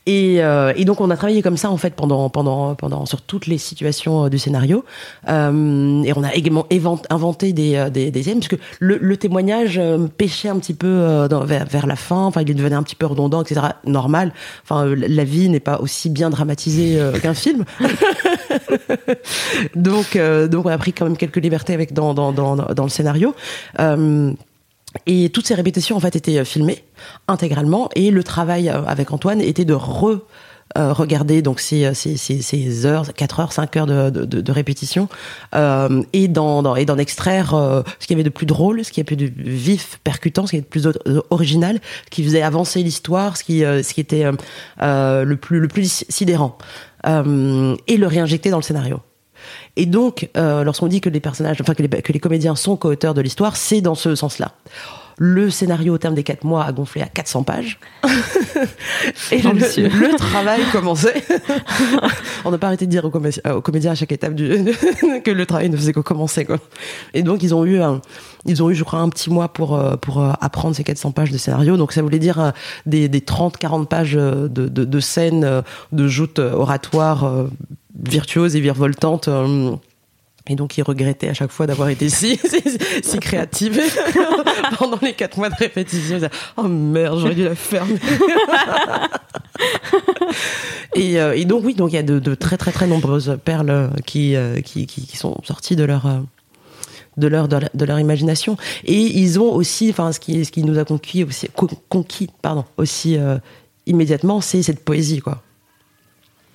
Et, euh, et donc on a travaillé comme ça en fait pendant pendant pendant sur toutes les situations euh, du scénario. Euh, et on a également inventé des euh, des, des thèmes parce le, le témoignage euh, pêchait un petit peu vers, vers la fin. Enfin il devenait un petit peu redondant etc normal. Enfin la- vie n'est pas aussi bien dramatisée qu'un film. Donc donc on a pris quand même quelques libertés avec dans dans dans, dans le scénario et toutes ces répétitions en fait étaient euh, filmées intégralement et le travail euh, avec Antoine était de re euh, regarder donc ces, ces, ces, heures, 4 heures, 5 heures de, de, de, répétition euh, et d'en extraire euh, ce qu'il y avait de plus drôle, ce qui avait de plus vif, percutant, ce qui était de plus original, ce qui faisait avancer l'histoire, ce qui, ce qui était le plus le plus sidérant et le réinjecter dans le scénario. Et donc, euh, lorsqu'on dit que les personnages, enfin que les, que les comédiens sont co-auteurs de l'histoire, c'est dans ce sens-là. Le scénario au terme des quatre mois a gonflé à 400 pages. Et le, le travail commençait. On n'a pas arrêté de dire aux, comé- aux comédiens à chaque étape du, que le travail ne faisait que commencer. Quoi. Et donc, ils ont eu, un, ils ont eu, je crois, un petit mois pour, euh, pour euh, apprendre ces 400 pages de scénario. Donc, ça voulait dire des, des 30-40 pages de, de, de scènes, de joutes oratoires virtuoses et virevoltantes. euh, Et donc, il regrettait à chaque fois d'avoir été si, si, créative pendant les quatre mois de répétition. Disait, oh merde, j'aurais dû la fermer. et, euh, et, donc, oui, donc il y a de, très, très, très nombreuses perles qui, euh, qui, sont sorties de leur. De leur, de leur, imagination et ils ont aussi enfin ce qui ce qui nous a conquis aussi conquis pardon aussi immédiatement c'est cette poésie quoi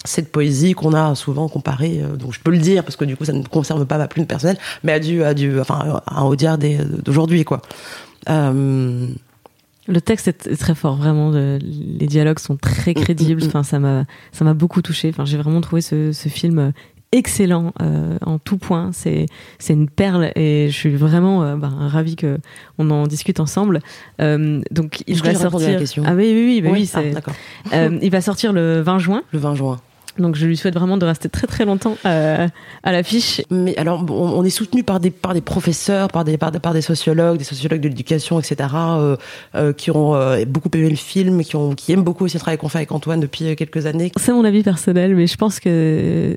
cette poésie qu'on a souvent comparée, euh, donc je peux le dire parce que du coup ça ne concerne pas ma plume personnelle, mais à du, à du, enfin, à un d'aujourd'hui, quoi. Euh... Le texte est très fort, vraiment. les dialogues sont très mm, mm, crédibles. Mm. Enfin, ça m'a, ça m'a beaucoup touché. Enfin, j'ai vraiment trouvé ce, ce film excellent euh, en tout point. C'est, c'est une perle et je suis vraiment euh, bah, ravie que on en discute ensemble. Euh, donc il va sortir. Ah oui, oui, oui, oui, c'est. Ah, il va sortir le 20 juin. Le 20 juin. Donc je lui souhaite vraiment de rester très très longtemps euh, à l'affiche. Mais alors on, est soutenu par des par des professeurs, par des par, par des sociologues, des sociologues de l'éducation, etc. Euh, euh, qui ont euh, beaucoup aimé le film, qui ont qui aiment beaucoup aussi le travail qu'on fait avec Antoine depuis quelques années. C'est mon avis personnel, mais je pense que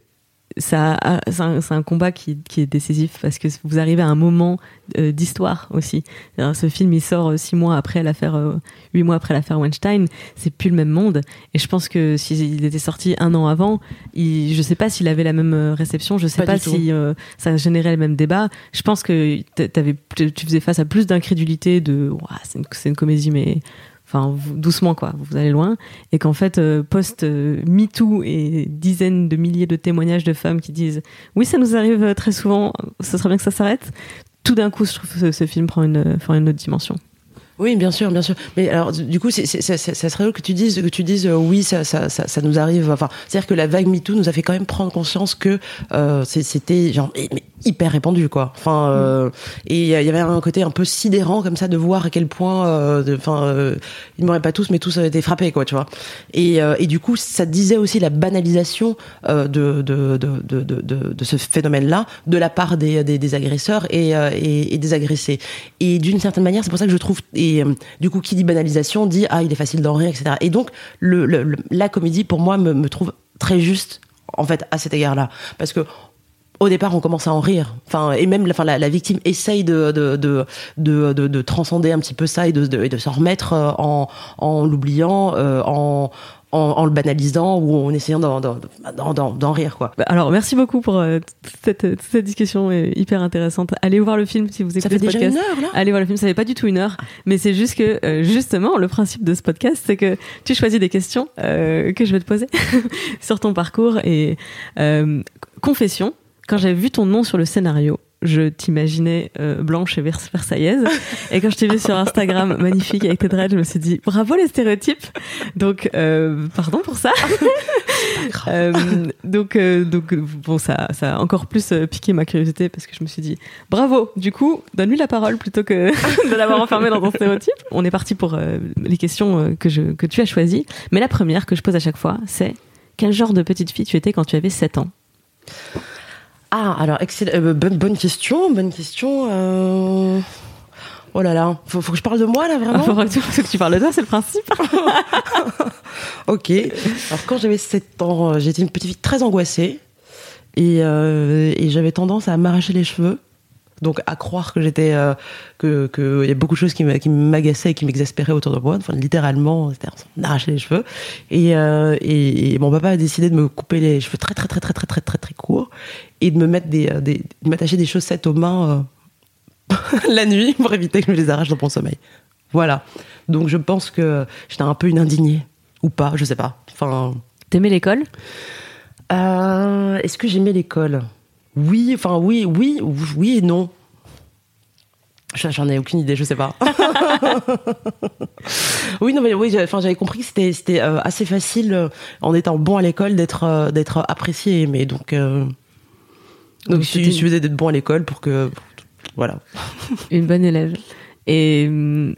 ça, c'est un, un, combat qui, qui, est décisif parce que vous arrivez à un moment euh, d'histoire aussi. ce film, il sort euh, six mois après l'affaire, euh, huit mois après l'affaire Weinstein. C'est plus le même monde. Et je pense que s'il était sorti un an avant, il, je sais pas s'il avait la même réception. Je sais pas, si ça générait le même débat. Je pense que avais, tu faisais face à plus d'incrédulité de, c'est une, une comédie, mais enfin doucement quoi, vous allez loin, et qu'en fait euh, post euh, MeToo et dizaines de milliers de témoignages de femmes qui disent oui ça nous arrive euh, très souvent, ce serait bien que ça s'arrête. Tout d'un coup, je trouve que ce, film prend une, prend une autre dimension. Oui, bien sûr, bien sûr. Mais alors, du coup, c'est, ça serait drôle que tu dises que tu dises oui, ça, ça, ça, ça, nous arrive. Enfin, c'est-à-dire que la vague MeToo nous a fait quand même prendre conscience que c'était genre hyper répandu, quoi. Enfin, euh, et il y avait un côté un peu sidérant comme ça de voir à quel point, euh, enfin, euh, ils m'auraient pas tous, mais tous avaient été frappés, quoi, tu vois. Et, et du coup, ça disait aussi la banalisation de, de, de, de, de, de, ce phénomène-là de la part des, des, des agresseurs et, et, et, des agressés. Et d'une certaine manière, c'est pour ça que je trouve et euh, du coup, qui dit banalisation dit ah il est facile d'en rire, etc. Et donc le, la comédie pour moi me, me, trouve très juste en fait à cet égard-là, parce que au départ, on commence à en rire. Enfin, et même, enfin, la, la victime essaye de de, de, de, de, transcender un petit peu ça et de, de, de s'en remettre euh, en, en l'oubliant, euh, en, en, le banalisant ou en essayant d'en rire quoi. Bah, alors merci beaucoup pour euh, cette, cette, discussion hyper intéressante. Allez voir le film si vous écoutez ça fait déjà podcast. Une heure, là? Allez voir le film, ça fait pas du tout une heure, mais c'est juste que euh, justement le principe de ce podcast, c'est que tu choisis des questions euh, que je vais te poser sur ton parcours et confession. Quand j'avais vu ton nom sur le scénario, je t'imaginais euh, blanche et versaillaise. Et quand je t'ai vu sur Instagram, magnifique avec tes dreads, je me suis dit bravo les stéréotypes. Donc euh, pardon pour ça. euh, donc donc bon ça ça a encore plus piqué ma curiosité parce que je me suis dit bravo. Du coup donne-lui la parole plutôt que de l'avoir enfermé dans ton stéréotype. On est parti pour les questions que je que tu as choisies. Mais la première que je pose à chaque fois, c'est quel genre de petite fille tu étais quand tu avais 7 ans? Ah, alors, excellent. Euh, bonne, bonne question, bonne question. Euh... Oh là là, faut, faut que je parle de moi là vraiment? faut que tu parles de toi, c'est le principe. ok. Alors quand j'avais 7 ans, euh, j'étais une petite fille très angoissée et, euh, et j'avais tendance à m'arracher les cheveux. Donc à croire que j'étais euh, que que il y a beaucoup de choses qui m'agaçaient et qui m'exaspéraient autour de moi. Enfin littéralement, c'était d'arracher les cheveux. Et, euh, et, et, mon papa a décidé de me couper les cheveux très très très très très très très très courts et de me mettre des, euh, des de m'attacher des chaussettes aux mains euh, la nuit pour éviter que je les arrache dans mon sommeil. Voilà. Donc je pense que j'étais un peu une indignée ou pas, je sais pas. Enfin. T'aimais l'école? Est-ce que j'aimais l'école? Oui, enfin oui, oui, oui et non. J'en ai aucune idée, je sais pas. oui, non, mais oui, enfin, j'avais compris que c'était, euh, assez facile, euh, en étant bon à l'école, d'être, euh, d'être apprécié, mais donc, donc, il suffisait d'être bon à l'école pour que, voilà. Une bonne élève. Et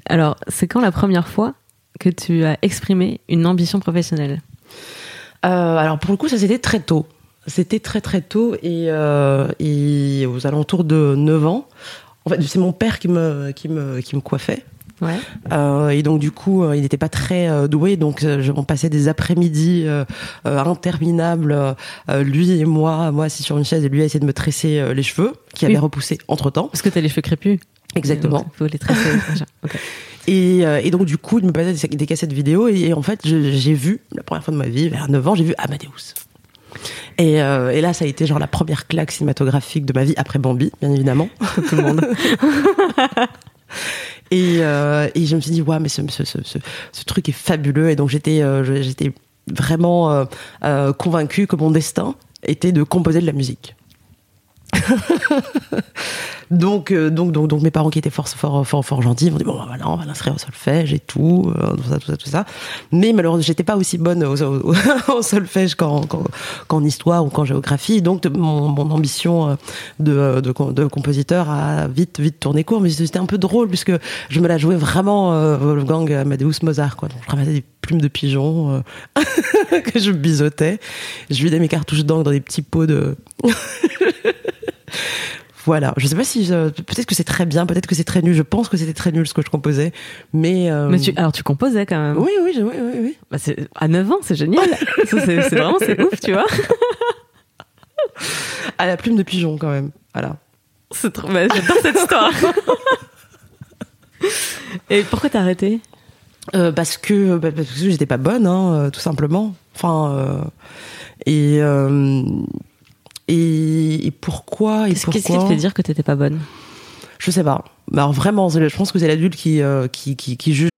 alors, c'est quand la première fois que tu as exprimé une ambition professionnelle? Alors, pour le coup, ça c'était très tôt. C'était très très tôt et, euh, et, aux alentours de 9 ans. En fait, c'est mon père qui me, qui me, qui me coiffait. Ouais. Euh, et donc du coup, euh, il n'était pas très euh, doué, donc je- on passait des après-midi interminables, lui et moi, moi assis sur une chaise et lui a essayé de me tresser les cheveux, qui Oui. avaient repoussé entre-temps. Parce que t'as les cheveux crépus. Exactement. Donc, faut les tresser. Et, et donc du coup, il me passait des, des cassettes vidéo et, et en fait, j'ai vu, la première fois de ma vie, vers 9 ans, j'ai vu Amadeus. Et, euh, et là, ça a été genre la première claque cinématographique de ma vie, après Bambi, bien évidemment. Tout le monde. Et, euh, et je me suis dit, ouais, mais ce, ce, ce, ce, ce truc est fabuleux. Et donc j'étais euh, j'étais vraiment convaincue que mon destin était de composer de la musique. donc, euh, donc, donc, donc mes parents qui étaient fort, fort, fort, fort gentils m'ont dit bon bah, voilà on va l'inscrire au solfège et tout, euh, tout ça, tout ça, tout ça. Mais malheureusement j'étais pas aussi bonne au, solfège qu'en, qu'en, qu'en histoire ou qu'en géographie. Donc de- mon, mon ambition euh, de, de, com- de compositeur a vite, vite tourné court. Mais c'était un peu drôle puisque je me la jouais vraiment euh, Wolfgang Amadeus Mozart quoi. Donc, je ramassais des plumes de pigeons euh, que je biseautais. Je vidais mes cartouches d'encre dans des petits pots de Voilà, je sais pas si je- peut-être que c'est très bien, peut-être que c'est très nul. Je pense que c'était très nul ce que je composais, mais euh, Mais tu, alors tu composais quand même. oui, oui, oui, oui, oui. Bah, c'est- à 9 ans, c'est génial. C'est vraiment c'est ouf, tu vois. À la plume de pigeon quand même. Voilà. C'est trop. bah, J'adore cette histoire. Et pourquoi t'as arrêté? Euh, parce que bah, parce que j'étais pas bonne, hein, euh, tout simplement. Enfin euh, et, euh, et et pourquoi et Qu'est-ce qui te fait dire que t'étais pas bonne? Je sais pas. Mais alors vraiment, c'est- je pense que c'est l'adulte qui, euh, qui qui qui juge.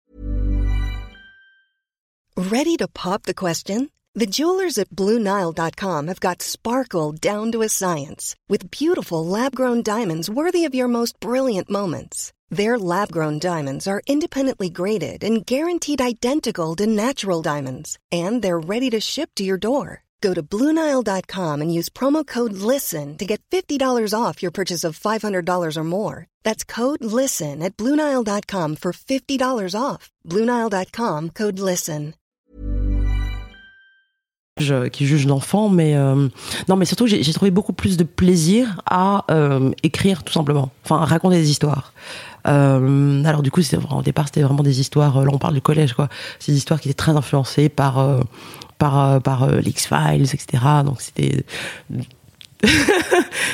Ready to pop the question? The jewelers at BlueNile.com have got sparkle down to a science with beautiful lab grown diamonds worthy of your most brilliant moments. Their lab grown diamonds are independently graded and guaranteed identical to natural diamonds, and they're ready to ship to your door. Go to BlueNile.com and use promo code LISTEN to get $50 off your purchase of $500 or more. That's code LISTEN at BlueNile.com for $50 off. BlueNile.com code LISTEN. qui juge l'enfant, mais euh, non, mais surtout j'ai trouvé beaucoup plus de plaisir à euh, écrire tout simplement, enfin à raconter des histoires. Euh, alors du coup, au départ, c'était vraiment des histoires. euh, Là, on parle du collège, quoi. C'est des histoires qui étaient très influencées par euh, par euh, par euh, l'X Files, etc. Donc c'était des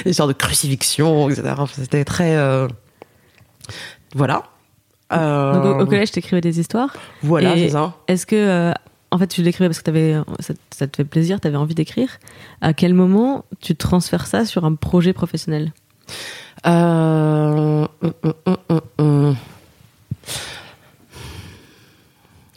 histoires de crucifixion, etc. Enfin, C'était très euh, voilà. Donc au, au collège, t'écrivais des histoires. voilà, c'est ça. Est-ce que, en fait, tu l'écrivais parce que t'avais, ça, ça te fait plaisir, t'avais envie d'écrire. À quel moment tu transfères ça sur un projet professionnel? Euh, hum, hum, hum.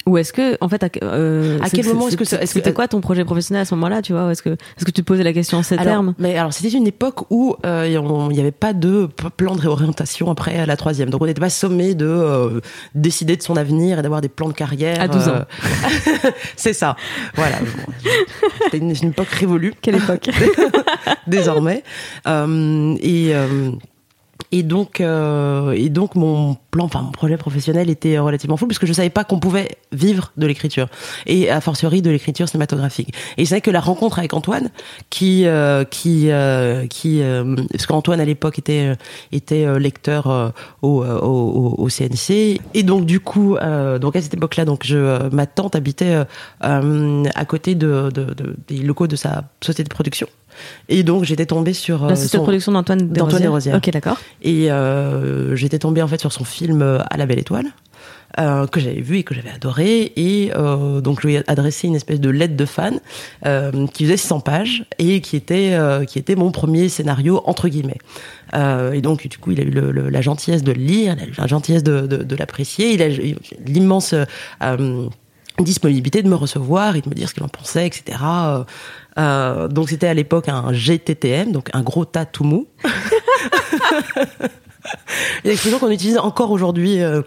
Ou est-ce que, en fait, à, euh, À quel moment est-ce que est-ce que- c'était quoi ton projet professionnel à ce moment-là, tu vois Est-ce que, est-ce que tu te posais la question en ces alors, termes? mais alors c'était une époque où euh, il n'y avait pas de plan de réorientation après la troisième, donc on n'était pas sommé de euh, décider de son avenir et d'avoir des plans de carrière. À 12 ans. euh, c'est ça. Voilà. C'était une, une époque révolue. Quelle époque? Désormais. Euh, et euh, et donc et donc mon plan, enfin mon projet professionnel était relativement fou puisque je savais pas qu'on pouvait vivre de l'écriture et a fortiori de l'écriture cinématographique. Et c'est vrai que la rencontre avec Antoine, qui euh, qui euh, qui euh, parce qu'Antoine à l'époque était était euh, lecteur euh, au, euh, CNC et donc du coup euh, donc à cette époque-là donc euh, ma tante habitait euh, euh, à côté de, de, de, des locaux de sa société de production. Et donc j'étais tombée sur euh, La de son- production d'Antoine Desrosières. Ok, d'accord. et euh, j'étais tombée en fait sur son film euh, À la belle étoile. euh, que j'avais vu et que j'avais adoré et euh, donc je lui ai adressé une espèce de lettre de fan euh, qui faisait 600 pages et qui était euh, qui était mon premier scénario entre guillemets Euh, et donc du coup il a eu le- le- la gentillesse de le lire il a eu la gentillesse de, de, de l'apprécier il a eu l'immense euh, disponibilité de me recevoir et de me dire ce qu'il en pensait etc Euh, donc c'était à l'époque un GTTM donc un gros tas tout mou Une expression qu'on utilise encore aujourd'hui, euh,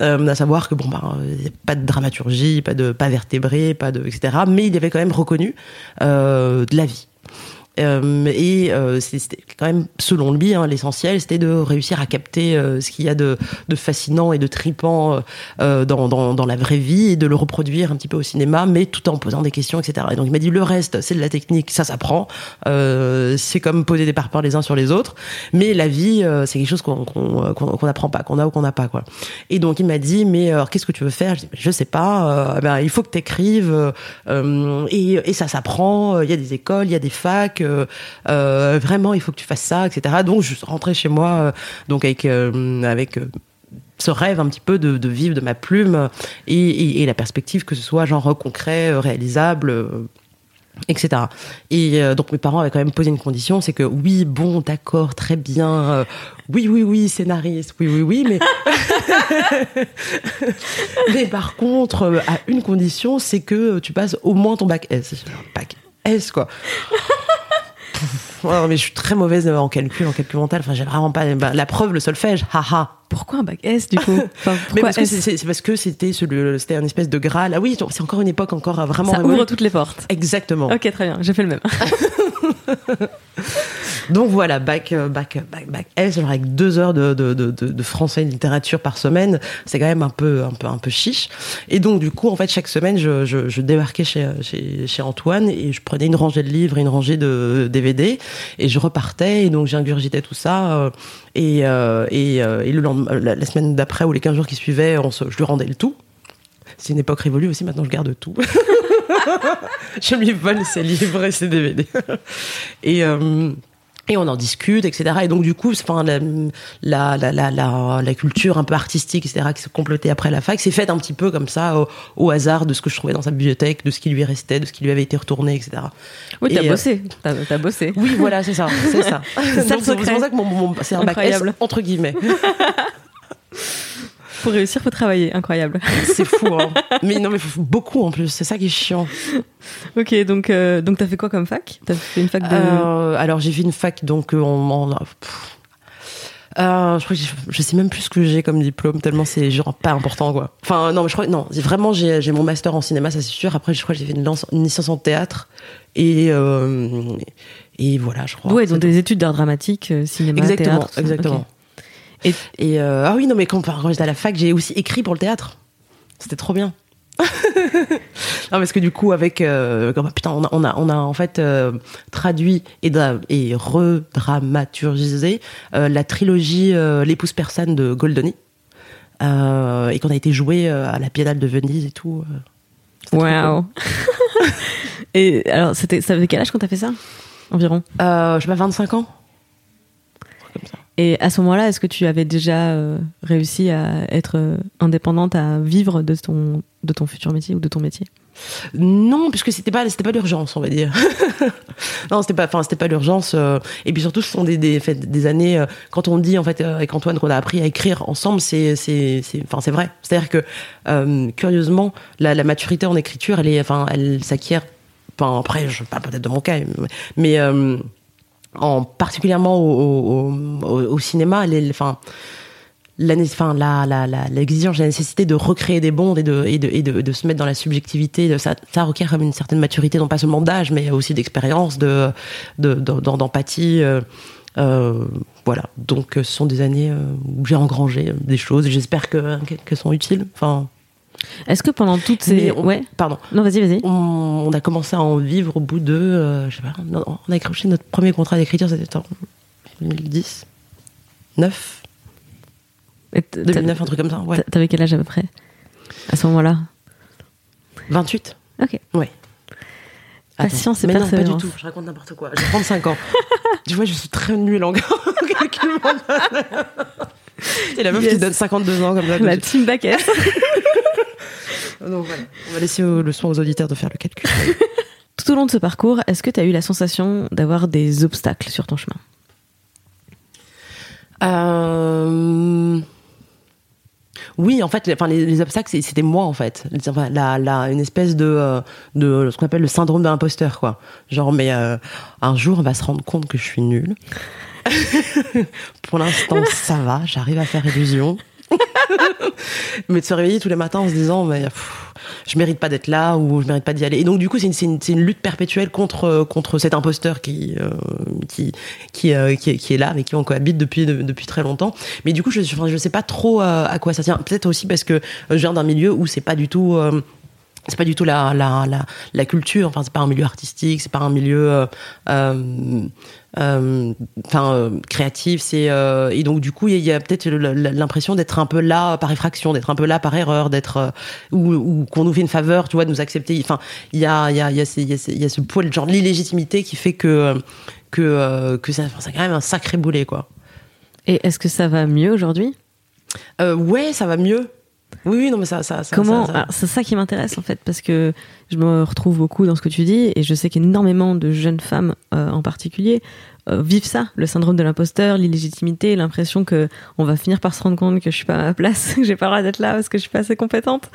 euh, à savoir que bon, bah, il y a pas de dramaturgie, pas de pas vertébré, pas de etc. Mais il y avait quand même reconnu euh, de la vie. Euh, et euh, c'était quand même, selon lui, hein, l'essentiel, c'était de réussir à capter euh, ce qu'il y a de, de, fascinant et de tripant dans, dans, dans, la vraie vie et de le reproduire un petit peu au cinéma, mais tout en posant des questions, etc. Et donc il m'a dit le reste, c'est de la technique, ça s'apprend. c'est comme poser des parpaings les uns sur les autres, mais la vie, c'est quelque chose qu'on qu'on n'apprend pas, qu'on a ou qu'on n'a pas, quoi. Et donc il m'a dit mais qu'est-ce que tu veux faire? Je, dis, je sais pas. ben, il faut que tu écrives et, et ça s'apprend. Il y a des écoles, il y a des facs. Euh, vraiment, il faut que tu fasses ça, etc. Donc, je rentrais chez moi, euh, donc avec euh, avec ce rêve un petit peu de, vivre de ma plume et, la perspective que ce soit genre concret, réalisable, etc. Et donc mes parents avaient quand même posé une condition, c'est que oui, bon, d'accord, très bien, oui, oui, oui, scénariste, oui, oui, oui, mais mais par contre, à une condition, c'est que tu passes au moins ton bac S, bac S quoi mais je suis très mauvaise en calcul, en calcul mental. Enfin, j'ai vraiment pas bah, la preuve, le solfège. Haha. Pourquoi un bac S du coup Mais parce que c'est parce que c'était c'était un espèce de graal. Ah oui, c'est encore une époque encore vraiment. Ça ouvre toutes les portes. Exactement. Ok, très bien. J'ai fait le même. Donc voilà, bac, euh, bac, bac, bac S, genre avec deux heures de, français et de littérature par semaine, c'est quand même un peu, un peu, un peu chiche. Et donc du coup, en fait, chaque semaine, je, débarquais chez, chez, Antoine et je prenais une rangée de livres et une rangée de DVD et je repartais et donc j'ingurgitais tout ça. Euh, et, euh, et, et, le lendemain, la, semaine d'après ou les 15 jours qui suivaient, je lui rendais le tout. C'est une époque révolue aussi, maintenant je garde tout. je lui vole ses livres et ses DVD. et, euh, et on en discute, etc. Et donc du coup, enfin la, la, la, la, la culture un peu artistique, etc. qui se complétait après la fac, c'est faite un petit peu comme ça, au, hasard de ce que je trouvais dans sa bibliothèque, de ce qui lui restait, de ce qui lui avait été retourné, etc. Oui, t'as bossé, t'as as bossé. Oui, voilà, c'est ça, c'est ça. c'est pour ça que mon, mon c'est un bac S, entre guillemets. Pour réussir, faut travailler. Incroyable. C'est fou, hein. Mais non, mais faut beaucoup en plus. C'est ça qui est chiant. Ok, donc euh, donc t'as fait quoi comme fac? T'as fait une fac de. Euh, alors j'ai fait une fac donc euh, on, euh, je crois que je sais même plus ce que j'ai comme diplôme tellement c'est genre pas important quoi. Enfin non mais je crois non vraiment j'ai j'ai mon master en cinéma ça c'est sûr. Après je crois que j'ai fait une, une, licence en théâtre et euh, et voilà je crois. Ouais donc des études d'art dramatique cinéma exactement, théâtre. Exactement. Et, et euh, ah oui, non, mais quand, quand j'étais à la fac, j'ai aussi écrit pour le théâtre. C'était trop bien. non, parce que du coup, avec. Euh, putain, on a, on a, on a en fait euh, traduit et, et redramaturgisé euh, la trilogie L'épouse persane de Goldoni. et qu'on a été joué à la Biennale de Venise et tout. Waouh! et alors, ça avait quel âge quand t'as fait ça? Environ? je sais pas, 25 ans. Et à ce moment-là, est-ce que tu avais déjà euh, réussi à être euh, indépendante, à vivre de ton, de ton futur métier ou de ton métier? Non, puisque c'était pas pas l'urgence, on va dire. non, c'était pas enfin c'était pas l'urgence. Euh, et puis surtout, ce sont des des, des années quand on dit en fait avec Antoine qu'on a appris à écrire ensemble, c'est c'est enfin c'est vrai. C'est-à-dire que curieusement, la, la, maturité en écriture, elle est enfin elle s'acquiert. Enfin après, je parle peut-être de mon cas, mais en particulièrement au, cinéma, enfin, enfin, la, la, la, l'exigence, la nécessité de recréer des bondes et de, se mettre dans la subjectivité, ça, ça requiert comme une certaine maturité, non pas seulement d'âge, mais aussi d'expérience, de, de, d'empathie. Euh, euh, voilà. Donc, ce sont des années euh, où j'ai engrangé des choses. J'espère que, qu'elles sont utiles. Enfin, est-ce que pendant toutes ces. ouais. Pardon. Non, vas-y, vas-y. On, a commencé à en vivre au bout de. Euh, je sais pas. on a accroché notre premier contrat d'écriture, c'était en 2010 9 2009, un truc comme ça. Ouais. T'avais quel âge à peu près À ce moment-là? 28. Ok. Ouais. Patience et Mais non, pas du tout. Je raconte n'importe quoi. J'ai 35 ans. tu vois, je suis très nulle en calcul C'est la meuf qui donne 52 ans comme ça. La team Baquette. Donc voilà, on va laisser le soin aux auditeurs de faire le calcul. Tout au long de ce parcours, est-ce que tu as eu la sensation d'avoir des obstacles sur ton chemin? Euh... Oui, en fait, les, enfin, les, obstacles, c'était moi, en fait. Enfin, la, la, une espèce de, euh, de ce qu'on appelle le syndrome de l'imposteur, quoi. Genre, mais euh, un jour, on va se rendre compte que je suis nulle. Pour l'instant, ça va, j'arrive à faire illusion. Mais de se réveiller tous les matins en se disant, mais je mérite pas d'être là ou je mérite pas d'y aller. Et donc du coup, c'est une, une, une lutte perpétuelle contre contre cet imposteur qui euh, qui qui, euh, qui, est, qui est là, avec qui on cohabite depuis de- depuis très longtemps. Mais du coup, je je sais pas trop euh, à quoi ça tient. Peut-être aussi parce que je viens d'un milieu où c'est pas du tout c'est pas du tout la, la, la, la culture, enfin c'est pas un milieu artistique, c'est pas un milieu euh, euh, euh, enfin créatif, c'est et donc du coup il y a, peut-être l'impression d'être un peu là par effraction, d'être un peu là par erreur, d'être ou, ou qu'on nous fait une faveur, tu vois, de nous accepter. Enfin il y a il y a il y a, ces- il y a, ces- il y a ce poids, genre l'illégitimité qui fait que que que ça, c'est quand même un sacré boulet quoi. Et est-ce que ça va mieux aujourd'hui? Euh, ouais, ça va mieux. Oui, oui, non, mais ça, ça, ça Comment ça- ça- alors, C'est ça qui m'intéresse en fait, parce que je me retrouve beaucoup dans ce que tu dis, et je sais qu'énormément de jeunes femmes euh, en particulier vivent ça, le syndrome de l'imposteur, l'illégitimité, l'impression que on va finir par se rendre compte que je suis pas à ma place, que j'ai pas le droit d'être là parce que je suis pas assez compétente.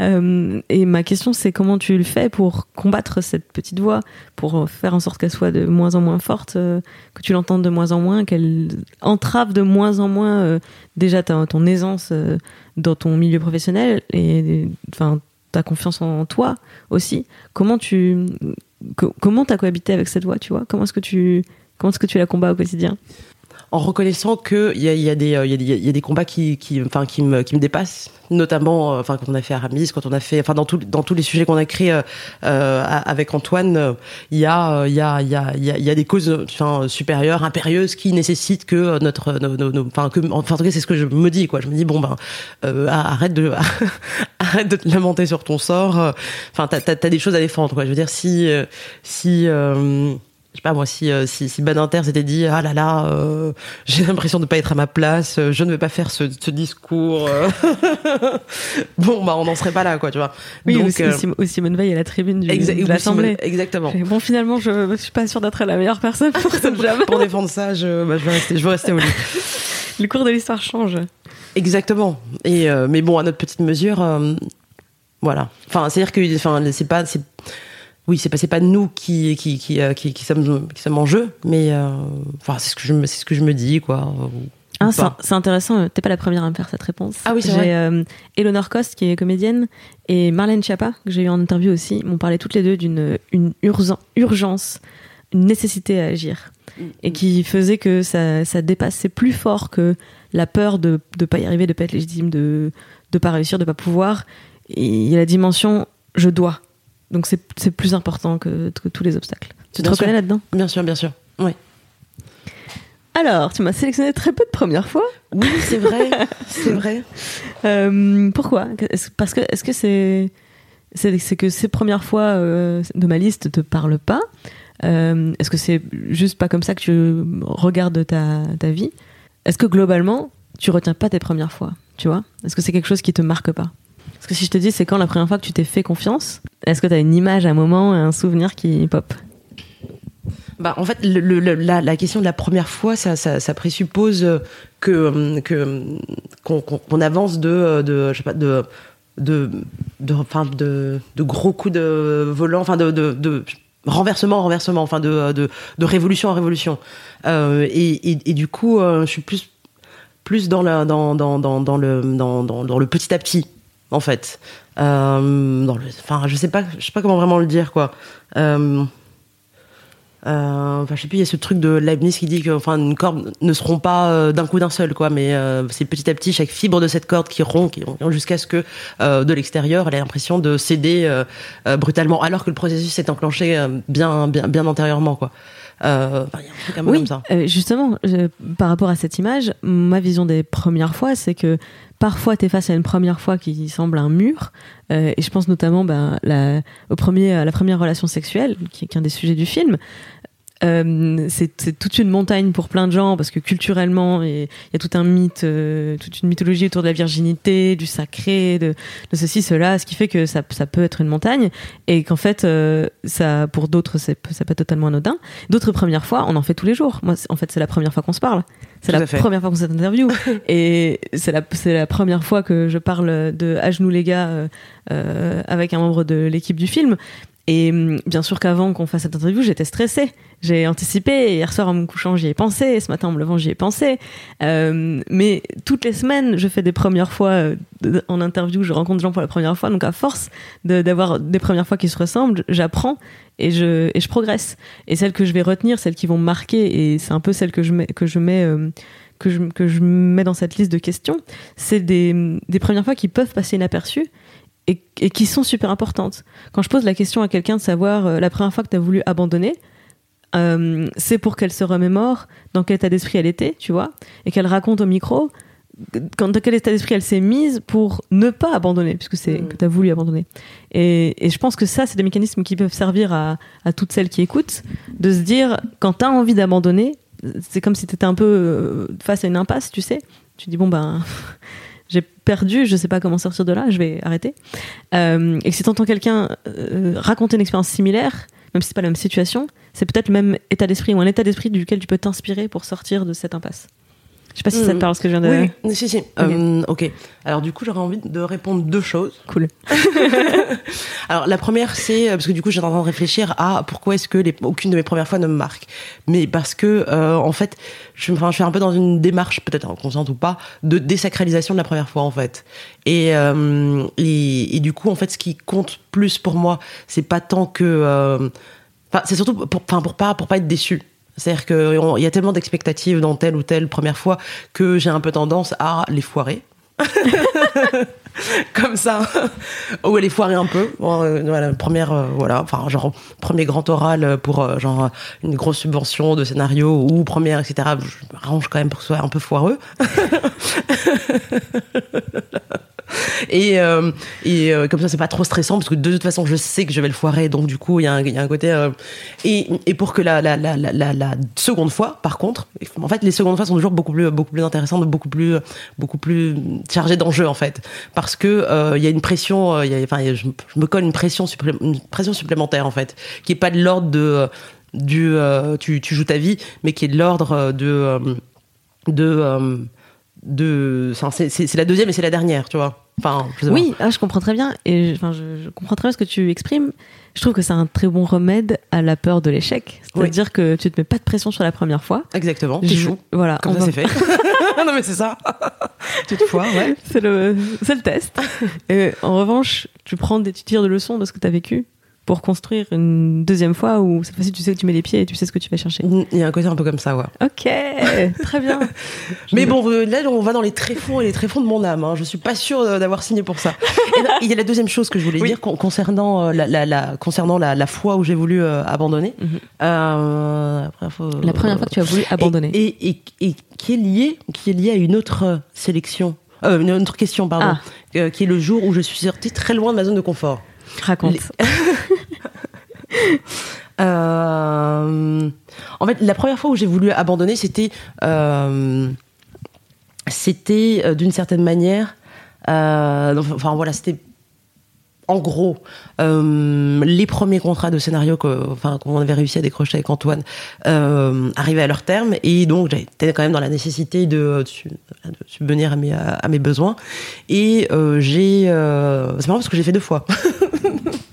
Euh, et ma question, c'est comment tu le fais pour combattre cette petite voix, pour faire en sorte qu'elle soit de moins en moins forte, euh, que tu l'entendes de moins en moins, qu'elle entrave de moins en moins euh, déjà ta- ton aisance euh, dans ton milieu professionnel et enfin ta confiance en toi aussi. Comment tu co- comment t'as cohabité avec cette voix, tu vois? Comment est-ce que tu comment est-ce que tu la combats au quotidien? En reconnaissant que il y a, y a des combats qui me dépassent notamment euh, quand on a fait Aramis quand on a fait dans tous les sujets qu'on a créés euh, euh, avec Antoine il y a des causes supérieures impérieuses qui nécessitent que notre enfin que en tout cas c'est ce que je me dis je me dis bon ben arrête de arrête te lamenter sur ton sort enfin t'as t'as des choses à défendre je veux dire si je sais pas moi si euh, si, si Badinter s'était dit ah là là euh, j'ai l'impression de pas être à ma place euh, je ne vais pas faire ce, ce discours bon bah on n'en serait pas là quoi tu vois Oui, donc aussi, euh, aussi Simone Veil à la tribune du, exa- de l'Assemblée. exactement Et Bon, finalement, je, je suis pas sûre d'être la meilleure personne pour ce job. pour défendre ça je, bah, je vais rester je vais rester au lit Le cours de l'histoire change. exactement et euh, mais bon à notre petite mesure voilà enfin c'est à dire que enfin c'est pas oui c'est pas c'est pas nous qui qui qui euh, qui, qui sommes qui sommes en jeu mais euh, enfin c'est ce que je ce que je me dis quoi Ah, c'est intéressant. euh, T'es pas la première à me faire cette réponse. Ah oui, c'est vrai. euh, Eleanor Cost, qui est comédienne, et Marlène Schiappa, que j'ai eu en interview aussi, m'ont parlé toutes les deux d'une une urgen- urgence, une nécessité à agir. Et qui faisait que ça, ça dépassait plus fort que la peur de ne pas y arriver, de pas être légitime, de ne pas réussir, de pas pouvoir. Et il y a la dimension je dois. Donc c'est plus important que, que tous les obstacles. Tu te sûr. reconnais là-dedans? Bien sûr bien sûr. Oui Alors, tu m'as sélectionné très peu de premières fois. oui c'est vrai. C'est vrai. Euh, pourquoi? Est-ce- Parce que est-ce que c'est c'est c'est que ces premières fois euh, de ma liste te parlent pas? Euh, Est-ce que c'est juste pas comme ça que tu regardes ta, ta vie? Est-ce que globalement tu retiens pas tes premières fois? Tu vois? Est-ce que c'est quelque chose qui te marque pas? Parce que si je te dis c'est quand la première fois que tu t'es fait confiance, est-ce que tu as une image, un moment, un souvenir qui pop? Bah, en fait, la, la question de la première fois, ça, présuppose euh, que euh, euh, qu'on avance de, de je sais pas de de enfin de, gros coups de volant, enfin de, de, de renversement en renversement, enfin de, de révolution en révolution. Et, du coup, je suis plus plus dans le dans dans, dans dans le petit à petit en fait. Euh, dans le, enfin, je sais pas, je sais pas comment vraiment le dire quoi. Euh, euh, enfin, je sais plus, il y a ce truc de Leibniz qui dit que, enfin, une corde ne se rompt pas euh, d'un coup d'un seul, quoi, mais c'est petit à petit chaque fibre de cette corde qui rompt, qui rompt jusqu'à ce que de l'extérieur, elle ait l'impression de céder brutalement, alors que le processus s'est enclenché bien, bien, bien antérieurement, quoi. Euh, enfin, il y a un truc un peu Oui, comme ça. euh, justement, je- par rapport à cette image, ma vision des premières fois, c'est que parfois tu es face à une première fois qui semble un mur, euh, et je pense notamment ben, au premier, à la première relation sexuelle, qui est qu'un des sujets du film. Euh, c'est toute une montagne pour plein de gens parce que culturellement il y a tout un mythe, euh, toute une mythologie autour de la virginité, du sacré, de, ceci, cela, ce qui fait que ça, peut être une montagne et qu'en fait, pour d'autres, ça peut être totalement anodin. D'autres premières fois, on en fait tous les jours. Moi, en fait, c'est la première fois qu'on se parle. C'est la fait. première fois qu'on s'interview. et c'est la, c'est la première fois que je parle de à genoux les gars euh, euh, avec un membre de l'équipe du film. Et hum, bien sûr qu'avant qu'on fasse cette interview, j'étais stressée. J'ai anticipé. Hier soir en me couchant, j'y ai pensé. Ce matin en me levant, j'y ai pensé. Euh, mais toutes les semaines, je fais des premières fois euh, en interview. Je rencontre des gens pour la première fois. Donc à force d'avoir des premières fois qui se ressemblent, j'apprends et je, et je progresse. Et celles que je vais retenir, celles qui vont me marquer, et c'est un peu celles que je mets, que je mets euh, que je, que je mets dans cette liste de questions, c'est des, des premières fois qui peuvent passer inaperçues et, et, qui sont super importantes. Quand je pose la question à quelqu'un de savoir euh, la première fois que tu as voulu abandonner, euh, c'est pour qu'elle se remémore dans quel état d'esprit elle était, tu vois, et qu'elle raconte au micro quand, dans quel état d'esprit elle s'est mise pour ne pas abandonner, puisque c'est mmh. que tu as voulu abandonner. Et, et, je pense que ça, c'est des mécanismes qui peuvent servir à, à toutes celles qui écoutent, de se dire, quand tu as envie d'abandonner, c'est comme si tu étais un peu euh, face à une impasse, tu sais. Tu dis, bon, ben, j'ai perdu, je sais pas comment sortir de là, je vais arrêter. Euh, et que si tu entends quelqu'un euh, raconter une expérience similaire, même si c'est pas la même situation, c'est peut-être le même état d'esprit ou un état d'esprit duquel tu peux t'inspirer pour sortir de cette impasse. Je sais pas si ça te hmm. parle ce que je viens de Oui, si, si. Euh, ok. Alors, du coup, j'aurais envie de répondre deux choses. Cool. Alors, la première, c'est parce que du coup, j'étais en train de réfléchir à pourquoi est-ce que les, aucune de mes premières fois ne me marque. Mais parce que, euh, en fait, je, enfin, je suis un peu dans une démarche, peut-être consciente ou pas, de désacralisation de la première fois, en fait. Et, euh, et, et, du coup, en fait, ce qui compte plus pour moi, c'est pas tant que. Euh, Enfin, c'est surtout pour, enfin, pour pas pour pas être déçu. C'est-à-dire qu'il y a tellement d'expectatives dans telle ou telle première fois que j'ai un peu tendance à les foirer. Comme ça. Ou à les foirer un peu. Euh, voilà, première, euh, voilà, enfin, genre, premier grand oral pour, euh, genre, une grosse subvention de scénario ou première, etc. Je m'arrange quand même pour que ce soit un peu foireux. et euh, et euh, comme ça c'est pas trop stressant parce que de toute façon je sais que je vais le foirer donc du coup il y, y a un côté euh, et, et pour que la, la, la, la, seconde fois par contre en fait les secondes fois sont toujours beaucoup plus beaucoup plus intéressantes beaucoup plus beaucoup plus chargées d'enjeux en fait. Parce que il y a une pression enfin je, je, me colle une pression une pression supplémentaire en fait qui est pas de l'ordre de du tu, tu joues ta vie mais qui est de l'ordre de de de c'est la deuxième et c'est la dernière tu vois enfin oui ah, je comprends très bien. Et enfin je, je, comprends très bien ce que tu exprimes. Je trouve que c'est un très bon remède à la peur de l'échec. C'est à dire que tu te mets pas de pression sur la première fois. Exactement tu joues voilà comme ça c'est fait. Non mais c'est ça. Toutefois ouais. C'est le c'est le test. Et en revanche tu prends des tu tires de leçons de ce que tu as vécu pour construire une deuxième fois où cette fois-ci tu sais que tu mets les pieds et tu sais ce que tu vas chercher. Il y a un côté un peu comme ça, ouais. Ok, très bien. Mais bon, euh, là on va dans les tréfonds et les tréfonds de mon âme. Hein. Je suis pas sûre d'avoir signé pour ça. il y a la deuxième chose que je voulais oui. dire concernant euh, la, la, la, concernant la, la fois où j'ai voulu euh, abandonner. Mm -hmm. euh, après, faut, la première fois que tu as voulu abandonner. Et, et, et, et qui est liée, qui est liée à une autre sélection, euh, une autre question, pardon, ah. qui est le jour où je suis sortie très loin de ma zone de confort. Raconte. Les... euh, en fait, la première fois où j'ai voulu abandonner, c'était, euh, c'était euh, d'une certaine manière, enfin voilà, c'était en gros, les premiers contrats de scénario que, enfin, qu'on avait réussi à décrocher avec Antoine arrivaient à leur terme et donc j'étais quand même dans la nécessité de, subvenir à mes, besoins et j'ai, c'est marrant parce que j'ai fait deux fois.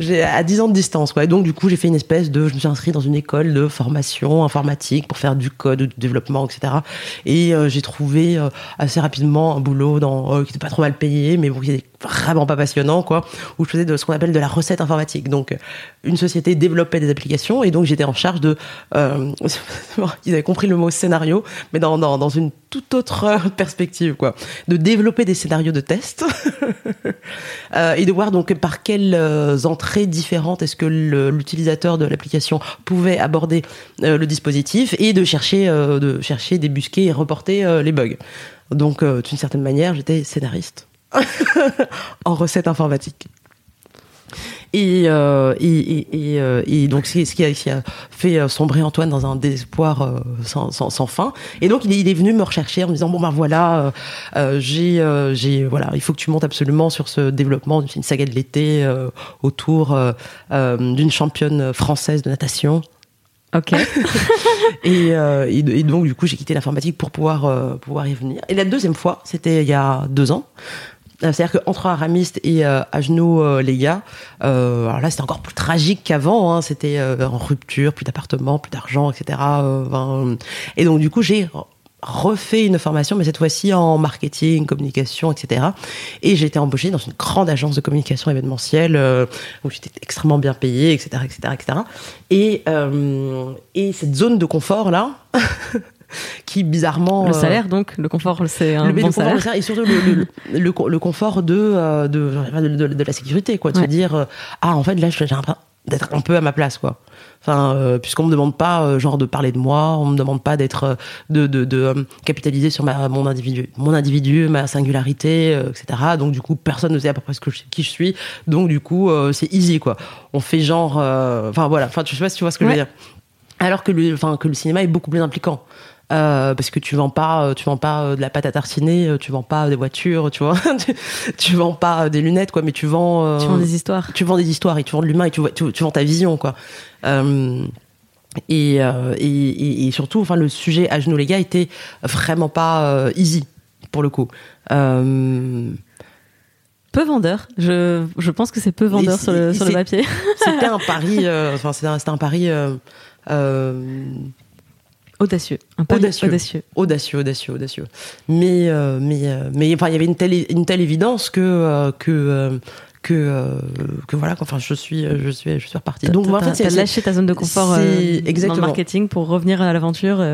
j'ai à 10 ans de distance quoi. Et donc du coup, j'ai fait une espèce de je me suis inscrit dans une école de formation informatique pour faire du code, du développement, etc. Et euh, j'ai trouvé euh, assez rapidement un boulot dans euh, qui était pas trop mal payé, mais bon, qui était vraiment pas passionnant quoi, où je faisais de ce qu'on appelle de la recette informatique. Donc une société développait des applications et donc j'étais en charge de euh, ils avaient compris le mot scénario, mais dans dans, dans une toute autre perspective quoi, de développer des scénarios de test euh, et de voir donc par quelles entrées très différentes est-ce que l'utilisateur de l'application pouvait aborder euh, le dispositif et de chercher, euh, de chercher, débusquer et reporter euh, les bugs. Donc, euh, d'une certaine manière, j'étais scénariste en recette informatique. Et, euh, et, et, et, euh, donc c'est ce qui a, qui a fait euh, sombrer Antoine dans un désespoir sans, sans, sans, fin. Et donc il est, il est venu me rechercher en me disant bon ben voilà euh, j'ai j'ai voilà il faut que tu montes absolument sur ce développement d'une saga de l'été autour d'une championne française de natation. Ok. et, euh, et, et, donc du coup j'ai quitté l'informatique pour pouvoir euh, pouvoir y venir. Et la deuxième fois, c'était il y a deux ans. C'est-à-dire qu'entre Aramiste et euh, à euh, les gars, euh, alors là c'était encore plus tragique qu'avant. Hein, c'était euh, en rupture, plus d'appartement, plus d'argent, etc. et donc du coup j'ai refait une formation, mais cette fois-ci en marketing, communication, etc. Et j'ai été embauchée dans une grande agence de communication événementielle où j'étais extrêmement bien payée, etc., etc., etc. Et et cette zone de confort là. qui bizarrement Le euh, salaire, donc, le confort, c'est un le, bon le confort, salaire. et surtout le, le, le, le co- le confort de, euh, de, de, de- de la sécurité, quoi. De Ouais. se dire, euh, ah, en fait, là, j'ai l'impression d'être un peu à ma place, quoi. Enfin, euh, puisqu'on me demande pas, euh, genre, de parler de moi, on me demande pas d'être, euh, de, de, de capitaliser sur ma, mon individu, mon individu, ma singularité, etc. Donc, du coup, personne ne sait à peu près ce que je- qui je suis. Donc, du coup, c'est easy, quoi. On fait genre, enfin, voilà. Enfin, je sais pas si tu vois ce que Ouais. je veux dire. Alors que le, enfin, que le cinéma est beaucoup plus impliquant. Euh, parce que tu vends pas, euh, tu vends pas euh, de la pâte à tartiner, euh, tu vends pas des voitures, tu vois, tu, tu vends pas euh, des lunettes, quoi, mais tu vends, euh, Tu vends des histoires. tu vends des histoires et tu vends de l'humain et tu, vois- tu, tu vends ta vision, quoi. Euh, et, euh, et, et, et surtout, enfin, le sujet à genoux les gars était vraiment pas euh, easy pour le coup. Euh, Peu vendeur. Je, je pense que c'est peu vendeur sur le, sur le papier. c'était un pari, euh, enfin, c'était un, c'était un pari. euh, euh, Audacieux. Un pari Audacieux. audacieux. audacieux, audacieux, audacieux. Mais, euh, mais, euh, mais enfin, il y avait une telle, une telle évidence que, euh, que, que, que voilà. Enfin, je suis, je suis, je suis reparti. Donc, moi, en fait, t'as- lâché ta zone de confort dans le marketing pour revenir à l'aventure,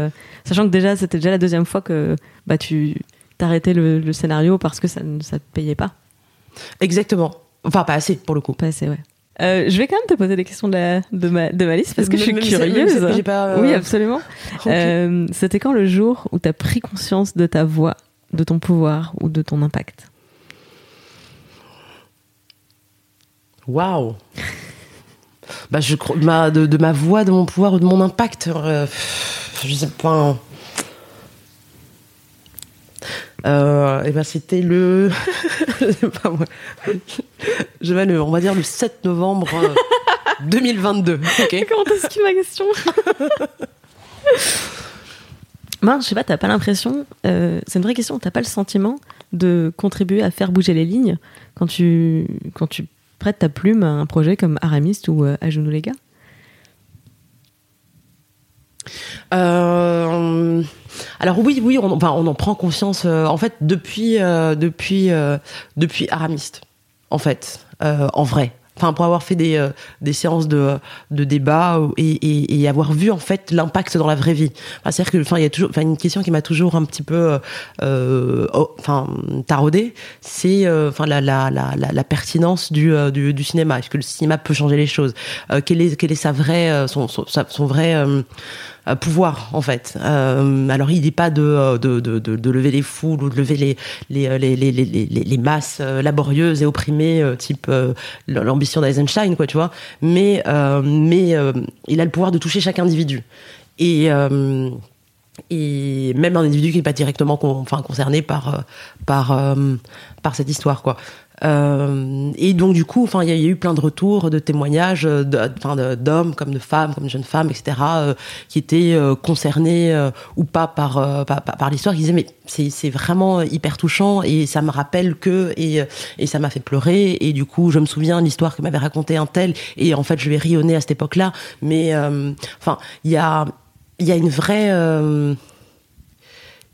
sachant que déjà c'était déjà la deuxième fois que bah tu t'arrêtais le, le scénario parce que ça ne ça te payait pas. exactement. Enfin, pas assez pour le coup. Pas assez, ouais. Euh, je vais quand même te poser des questions de, la, de, ma, de ma liste parce que je suis curieuse. j'ai pas, euh, Oui, absolument. Euh, C'était quand le jour où tu as pris conscience de ta voix, de ton pouvoir ou de ton impact? Waouh. Bah, je crois, ma, de, de ma voix, de mon pouvoir ou de mon impact, je sais pas. Euh, et ben c'était le, je sais pas moi, je vais le, on va dire le 7 novembre euh, 2022. Ok. Comment t'as su ma question Mince, je sais pas, t'as pas l'impression, euh, c'est une vraie question, t'as pas le sentiment de contribuer à faire bouger les lignes quand tu, quand tu prêtes ta plume à un projet comme Aramiste ou euh, À genoux les gars Euh, alors oui, oui, on, on en prend conscience. euh, en fait, depuis, euh, depuis, depuis Aramiste, en fait, en vrai. Enfin, pour avoir fait des, des séances de, de débat et, avoir vu en fait l'impact dans la vraie vie. C'est-à-dire que, enfin, il y a toujours, une question qui m'a toujours un petit peu, oh, enfin, taraudé, c'est, enfin, la, la, pertinence du, du, cinéma. Est-ce que le cinéma peut changer les choses? Euh, Quel est, quel est sa vraie, son, vrai pouvoir en fait. Euh, alors il n'est pas de, euh, de, de, de, de lever les foules ou de lever les, les, euh, les, les, les, masses euh, laborieuses et opprimées, euh, type euh, l'ambition d'Eisenstein, quoi, tu vois. Mais, euh, mais euh, il a le pouvoir de toucher chaque individu. Et, euh, et même un individu qui n'est pas directement enfin, concerné par, euh, par, euh, par cette histoire, quoi. Euh, et donc du coup, il y, a- eu plein de retours, de témoignages, d'hommes comme de femmes, comme de jeunes femmes, etc., qui étaient concernés ou pas par par, par- l'histoire, qui disaient mais c'est vraiment hyper touchant et ça me rappelle que et et ça m'a fait pleurer et du coup je me souviens de l'histoire que m'avait raconté un tel et en fait je vais rayonner à cette époque-là, mais enfin il y a il y a une vraie euh,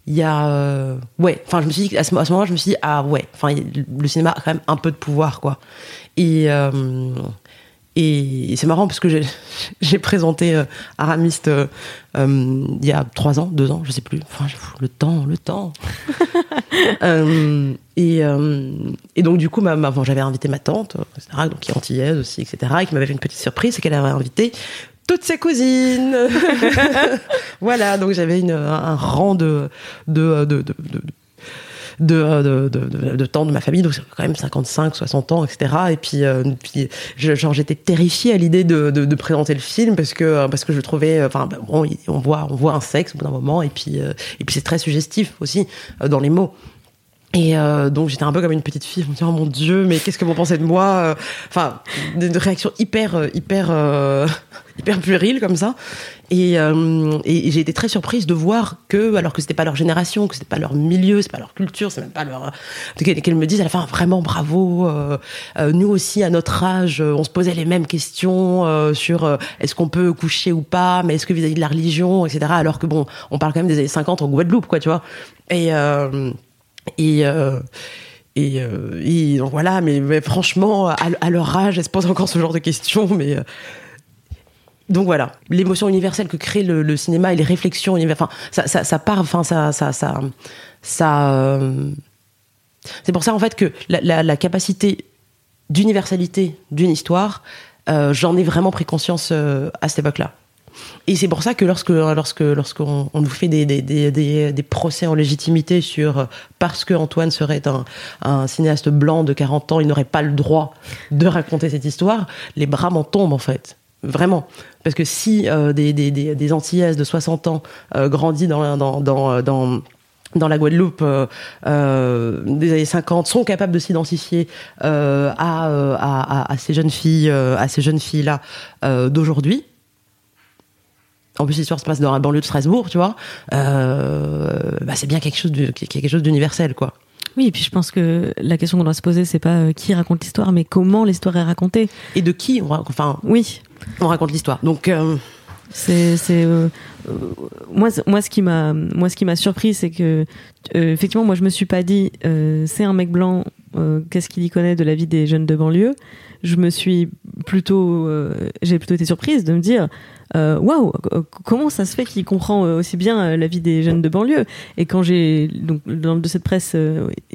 il y a euh, ouais enfin je me suis dit à ce, à ce moment-là je me suis dit ah ouais enfin le cinéma a quand même un peu de pouvoir quoi. Et euh, et c'est marrant parce que j'ai présenté euh, Aramiste euh, euh, il y a trois ans deux ans je sais plus. Enfin le temps le temps. Euh, et, euh, et donc du coup ma, ma- bon, j'avais invité ma tante etc donc qui est antillaise aussi etc et qui m'avait fait une petite surprise c'est qu'elle avait invité toutes ses cousines voilà donc j'avais une- un rang de de de, de, de- de, de, de, de, de temps de ma famille, donc c'est quand même 55, 60 ans, etc. Et puis, euh, puis genre, j'étais terrifiée à l'idée de, présenter le film parce que, parce que je trouvais, euh, enfin, bon, on voit, on voit un sexe au bout d'un moment, et puis, euh, et puis c'est très suggestif aussi euh, dans les mots. Et euh, donc j'étais un peu comme une petite fille, je me disais oh mon dieu, mais qu'est-ce que vous pensez de moi Euh, Enfin, des réactions hyper, euh, hyper, euh, hyper puériles comme ça. Et, euh, et j'ai été très surprise de voir que, alors que c'était pas leur génération, que c'était pas leur milieu, c'est pas leur culture, c'est même pas leur, qu'elles me disent à la fin vraiment bravo. Euh, euh, nous aussi à notre âge, on se posait les mêmes questions sur est-ce qu'on peut coucher ou pas, mais est-ce que vis-à-vis de la religion, etc. Alors que bon, on parle quand même des années 50 en Guadeloupe, quoi, tu vois. Et et et, et, donc voilà, mais, franchement, à, leur âge, elles se posent encore ce genre de questions, mais donc voilà, l'émotion universelle que crée le, cinéma et les réflexions universelles. Ça, part. Ça, ça, ça, euh, C'est pour ça en fait que la, capacité d'universalité d'une histoire, euh, j'en ai vraiment pris conscience euh, à cette époque-là. Et c'est pour ça que lorsque lorsque lorsqu'on on nous fait des, des, des, des, procès en légitimité sur parce que Antoine serait un, un cinéaste blanc de 40 ans, il n'aurait pas le droit de raconter cette histoire, les bras m'en tombent en fait. Vraiment. Parce que si euh, des, des, des, Antillaises de 60 ans euh, dans, dans, dans, dans dans la Guadeloupe euh, euh des années 50 sont capables de s'identifier euh, à, à, à, ces jeunes filles à ces jeunes filles là d'aujourd'hui en plus l'histoire se passe dans la banlieue de Strasbourg tu vois bah, c'est bien quelque chose de, quelque chose d'universel quoi oui, et puis je pense que la question qu'on doit se poser, c'est pas qui raconte l'histoire, mais comment l'histoire est racontée. Et de qui on, enfin, oui on raconte l'histoire. Donc euh, c'est c'est euh, euh, moi moi ce qui m'a moi ce qui m'a surpris c'est que effectivement moi je me suis pas dit c'est un mec blanc qu'est-ce qu'il y connaît de la vie des jeunes de banlieue je me suis plutôt j'ai plutôt été surprise de me dire euh, waouh, comment ça se fait qu'il comprend euh, aussi bien euh, la vie des jeunes de banlieue? Et quand j'ai donc dans de cette presse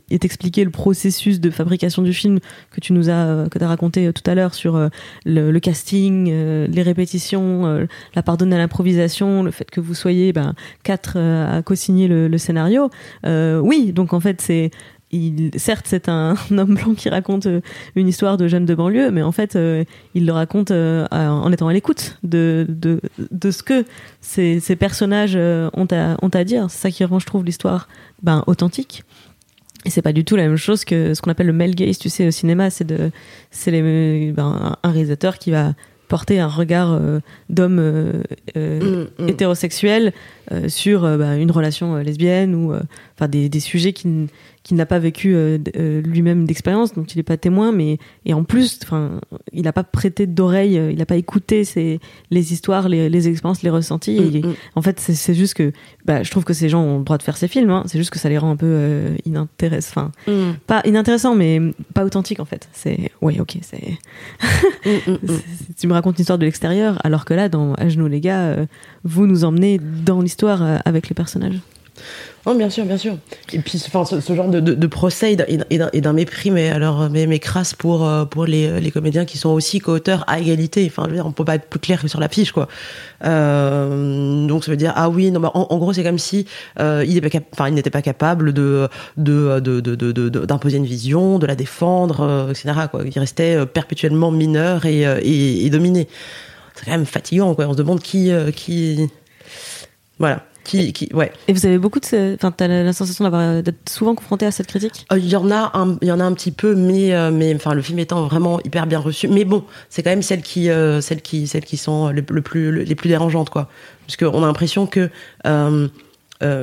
est expliqué le processus de fabrication du film que tu nous as que as raconté tout à l'heure sur le, casting, les répétitions, la pardonne à l'improvisation, le fait que vous soyez ben, quatre à co-signer le, le, scénario. oui, donc en fait c'est il, certes, c'est un, homme blanc qui raconte euh, une histoire de jeunes de banlieue, mais en fait, euh, il le raconte euh, en étant à l'écoute de, de, de, ce que ces, ces personnages ont à, ont à dire. C'est ça qui rend, je trouve, l'histoire ben, authentique. Et c'est pas du tout la même chose que ce qu'on appelle le male gaze, tu sais, au cinéma. C'est ben, un réalisateur qui va porter un regard d'homme euh, mm, mm. hétérosexuel sur ben, une relation lesbienne ou enfin des, des, sujets qui qui n'a pas vécu euh, euh, lui-même d'expérience, donc il n'est pas témoin, mais et en plus, enfin, il n'a pas prêté d'oreille, euh, il n'a pas écouté ces, les histoires, les, les expériences, les ressentis. et, mm, mm. En fait, c'est juste que, bah, je trouve que ces gens ont le droit de faire ces films. Hein, c'est juste que ça les rend un peu euh, inintéressants, enfin, mm. pas inintéressants, mais pas authentiques en fait. C'est, ouais, ok, c'est. tu me racontes une histoire de l'extérieur, alors que là, dans À genoux les gars, vous nous emmenez dans l'histoire avec les personnages. Non, bien sûr, bien sûr. Et puis, ce, genre de, de, procès et d'un mépris, mais alors, mais, mais crasse pour, euh, pour les, les comédiens qui sont aussi co-auteurs à égalité. Enfin, je on peut pas être plus clair que sur la fiche, quoi. Euh, donc, ça veut dire, ah oui, non, bah, en, gros, c'est comme si euh, il n'était pas, il pas capable de, d'imposer une vision, de la défendre, euh, etc. Quoi. Il restait perpétuellement mineur et, et, et dominé. C'est quand même fatigant, quoi. On se demande qui, qui, voilà. Qui, qui, ouais. Et vous avez beaucoup de, enfin, t'as la sensation d'avoir d'être souvent confronté à cette critique? Euh, Il y en a, un, il y en a un petit peu, mais, euh, mais, enfin, le film étant vraiment hyper bien reçu. Mais bon, c'est quand même celles qui, euh, celles qui, celles qui sont le, plus, les plus dérangeantes, quoi. Parce qu'on a l'impression que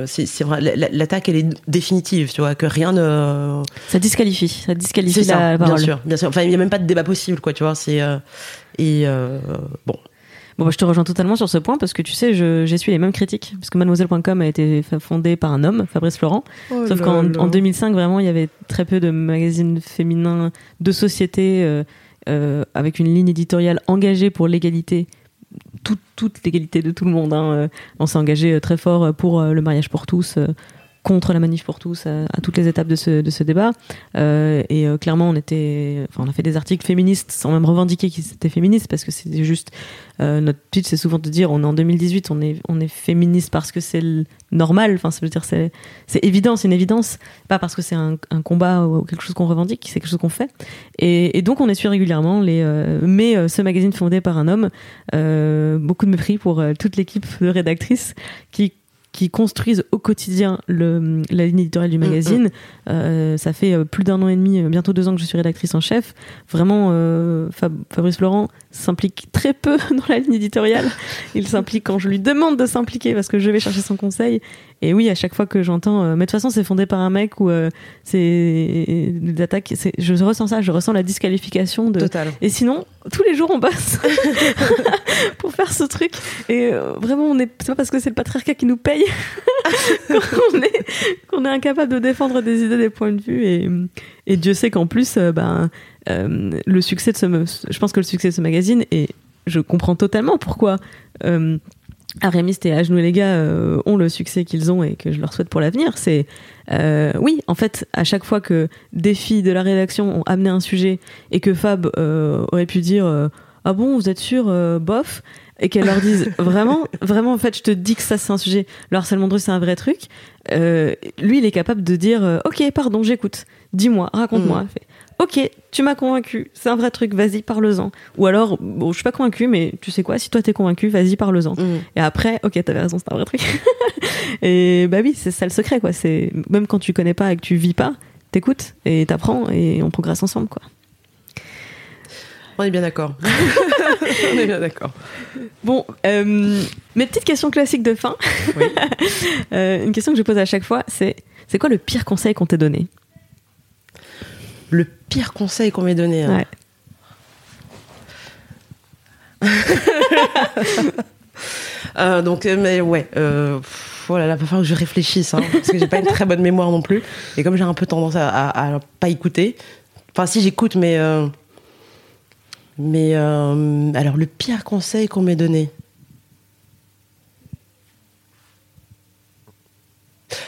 c'est vrai, l'attaque elle est définitive, tu vois, que rien ne. Ça disqualifie, ça disqualifie la, la, parole. Bien sûr, bien sûr. Enfin, il n'y a même pas de débat possible, quoi, tu vois. C'est et bon. Bon, bah, je te rejoins totalement sur ce point parce que tu sais, j'essuie les mêmes critiques parce que Mademoiselle.com a été fondée par un homme, Fabrice Florent. Oh Sauf qu'en en 2005, vraiment, il y avait très peu de magazines féminins de société euh, euh, avec une ligne éditoriale engagée pour l'égalité toute, l'égalité de tout le monde. Hein. Euh, on s'est engagé très fort pour le mariage pour tous, contre la manif pour tous à, toutes les étapes de ce, de ce débat. Euh, et euh, clairement, on était, enfin, on a fait des articles féministes sans même revendiquer qu'ils étaient féministes parce que c'est juste euh, notre pitch, c'est souvent de dire on est en 2018, on est on est féministe parce que c'est normal. Enfin, ça veut dire c'est c'est évident, c'est une évidence, pas parce que c'est un, combat ou quelque chose qu'on revendique, c'est quelque chose qu'on fait. Et, et, donc on suit régulièrement les. Euh, mais euh, ce magazine fondé par un homme, beaucoup de mépris pour toute l'équipe de rédactrices qui qui construisent au quotidien le, la ligne éditoriale du magazine. Euh, ça fait euh, plus d'un an et demi, euh, bientôt deux ans que je suis rédactrice en chef. Vraiment, Fab- Fabrice Laurent s'implique très peu dans la ligne éditoriale. Il s'implique quand je lui demande de s'impliquer parce que je vais chercher son conseil. Et oui, à chaque fois que j'entends, euh, mais de toute façon, c'est fondé par un mec ou euh, c'est c'est- je ressens ça, je ressens la disqualification de. Total. Et sinon, tous les jours, on bosse pour faire ce truc. Et euh, vraiment, on est, c'est pas parce que c'est le patriarcat qui nous paye qu'on est, qu'on est incapable de défendre des idées, des points de vue. Et, et Dieu sait qu'en plus, euh, ben, euh, le succès de ce, je pense que le succès de ce magazine, et je comprends totalement pourquoi. Euh, Arémiste et À genoux les gars euh, ont le succès qu'ils ont et que je leur souhaite pour l'avenir, c'est euh, oui, en fait, à chaque fois que des filles de la rédaction ont amené un sujet et que Fab aurait pu dire ah bon, vous êtes sûr, bof, et qu'elle leur dise vraiment, vraiment, en fait, je te dis que ça c'est un sujet, le harcèlement de rue c'est un vrai truc. lui, il est capable de dire ok, pardon, j'écoute, dis-moi, raconte-moi. Mhm. Ok, tu m'as convaincu, c'est un vrai truc, vas-y, parle-en. Ou alors, bon, je suis pas convaincu, mais tu sais quoi, si toi t'es convaincu, vas-y, parle-en. Mm. Et après, ok, t'avais raison, c'est un vrai truc. et bah oui, c'est ça le secret, quoi. C'est même quand tu connais pas et que tu vis pas, t'écoutes et t'apprends et on progresse ensemble, quoi. On est bien d'accord. on est bien d'accord. Bon, euh, mes petites questions classiques de fin. Oui. Euh, une question que je pose à chaque fois, c'est c'est quoi le pire conseil qu'on t'ait donné? Le pire conseil qu'on m'ait donné. hein. Ouais. Euh, donc, euh, mais ouais. Euh, pff, oh là va falloir que je réfléchisse, hein, parce que j'ai pas une très bonne mémoire non plus. Et comme j'ai un peu tendance à, à- à pas écouter, enfin si j'écoute, mais euh, mais euh, alors le pire conseil qu'on m'ait donné.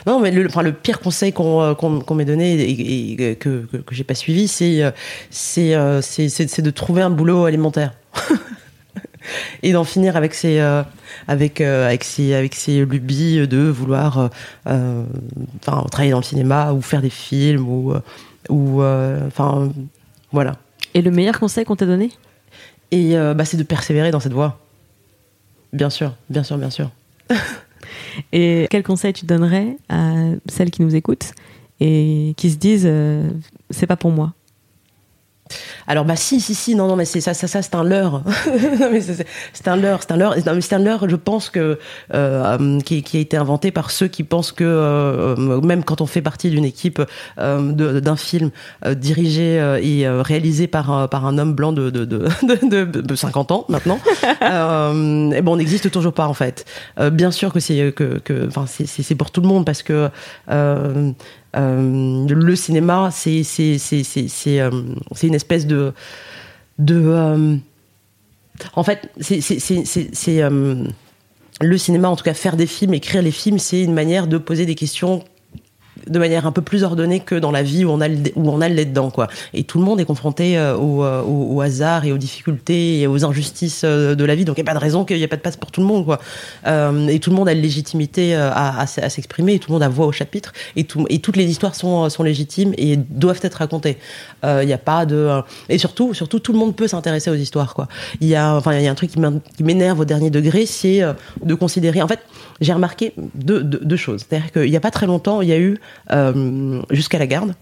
Non, mais le, enfin, le pire conseil qu'on euh, qu'on m'ait donné et, et que, que, que j'ai pas suivi, c'est euh, euh, de trouver un boulot alimentaire. Et d'en finir avec ces euh, avec euh, avec ces avec ces lubies de vouloir euh, enfin travailler dans le cinéma ou faire des films ou ou enfin voilà. Et le meilleur conseil qu'on t'a donné? Et bah, c'est de persévérer dans cette voie. Bien sûr bien sûr bien sûr Et quel conseil tu donnerais à celles qui nous écoutent et qui se disent euh, c'est pas pour moi? Alors bah si si si non non mais c'est ça ça ça c'est un leurre. Non, mais c'est- un leurre c'est un leurre. C'est un leurre je pense que euh, qui, qui a été inventé par ceux qui pensent que euh, même quand on fait partie d'une équipe euh, de- d'un film euh, dirigé euh, et euh, réalisé par un- par un homme blanc de de de, de, de- de 50 ans maintenant euh, et bon on n'existe toujours pas en fait. Euh, bien sûr que c'est que que enfin c'est c'est c'est pour tout le monde parce que euh, euh, le cinéma, euh, c'est une espèce de euh, en fait c'est euh, le cinéma en tout cas faire des films écrire les films c'est une manière de poser des questions de manière un peu plus ordonnée que dans la vie où on a le, où on a le lait dedans quoi. Et tout le monde est confronté euh, au, euh, au, au hasard et aux difficultés et aux injustices euh, de la vie. Donc il n'y a pas de raison qu'il n'y ait pas de passe pour tout le monde quoi. Euh, et tout le monde a une légitimité euh, à, à, s'exprimer et tout le monde a voix au chapitre et, tout, et toutes les histoires sont, sont légitimes et doivent être racontées. Euh, il n'y a pas de euh, et surtout surtout tout le monde peut s'intéresser aux histoires il y a enfin y a un truc qui m'énerve au dernier degré c'est euh, de considérer en fait j'ai remarqué deux, deux, deux choses. C'est-à-dire qu'il n'y a pas très longtemps il y a eu euh, jusqu'à la garde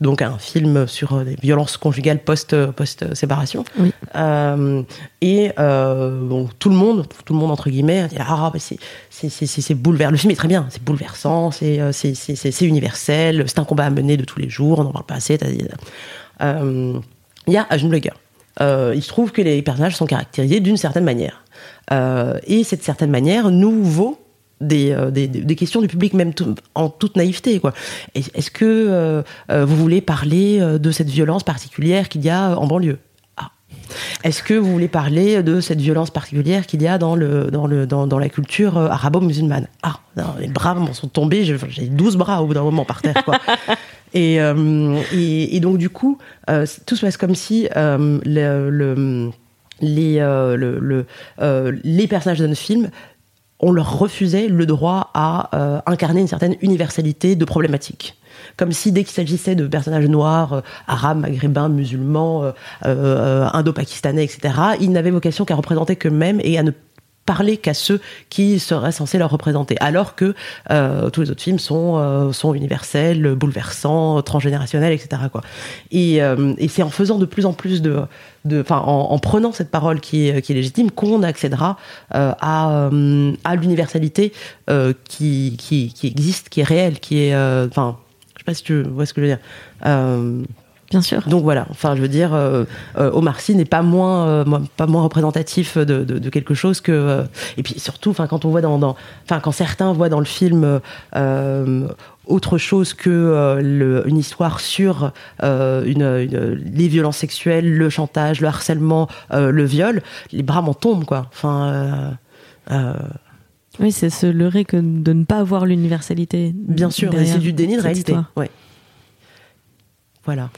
donc un film sur euh, les violences conjugales post post séparation Oui. euh, et euh, bon tout le monde tout le monde entre guillemets dit, ah bah, c'est c'est bouleversant le film est très bien c'est bouleversant c'est euh, c'est universel c'est un combat à mener de tous les jours on n'en parle pas assez euh, il y a gars. Euh, il se trouve que les personnages sont caractérisés d'une certaine manière. Euh, et cette certaine manière nous vaut des, euh, des, des questions du public, même tout- en toute naïveté. quoi. Est- Est-ce que euh, euh, vous voulez parler de cette violence particulière qu'il y a en banlieue? Ah. Est-ce que vous voulez parler de cette violence particulière qu'il y a dans, le, dans, le, dans, dans la culture arabo-musulmane? Ah, non, les bras m'en sont tombés, j'ai j'ai 12 bras au bout d'un moment par terre. Quoi. Et, euh, et, et donc du coup, euh, tout se passe comme si le, le- les, euh, le- le, euh, les personnages notre film, on leur refusait le droit à euh, incarner une certaine universalité de problématiques. Comme si dès qu'il s'agissait de personnages noirs, euh, arabes, maghrébins, musulmans, euh, euh, indo-pakistanais, etc., ils n'avaient vocation qu'à représenter qu'eux-mêmes et à ne parler qu'à ceux qui seraient censés leur représenter, alors que euh, tous les autres films sont euh, sont universels, bouleversants, transgénérationnels, etc. Euh, et c'est en faisant de plus en plus de, en, en prenant cette parole qui est, légitime, qu'on accédera à, à l'universalité qui, qui, existe, qui est réelle, qui est, enfin, je sais pas si tu vois ce que je veux dire. Bien sûr. donc voilà, enfin je veux dire, euh, euh, Omar Sy n'est pas moins, euh, pas moins représentatif de, de, de quelque chose que. euh, et puis surtout, enfin quand on voit dans, enfin quand certains voient dans le film autre chose que euh, le- une histoire sur euh, une, une- les violences sexuelles, le chantage, le harcèlement, euh, le viol, les bras m'en tombent quoi. Enfin. Oui, c'est se leurrer que de ne pas avoir l'universalité. bien sûr, c'est du déni de réalité. Ouais. Voilà.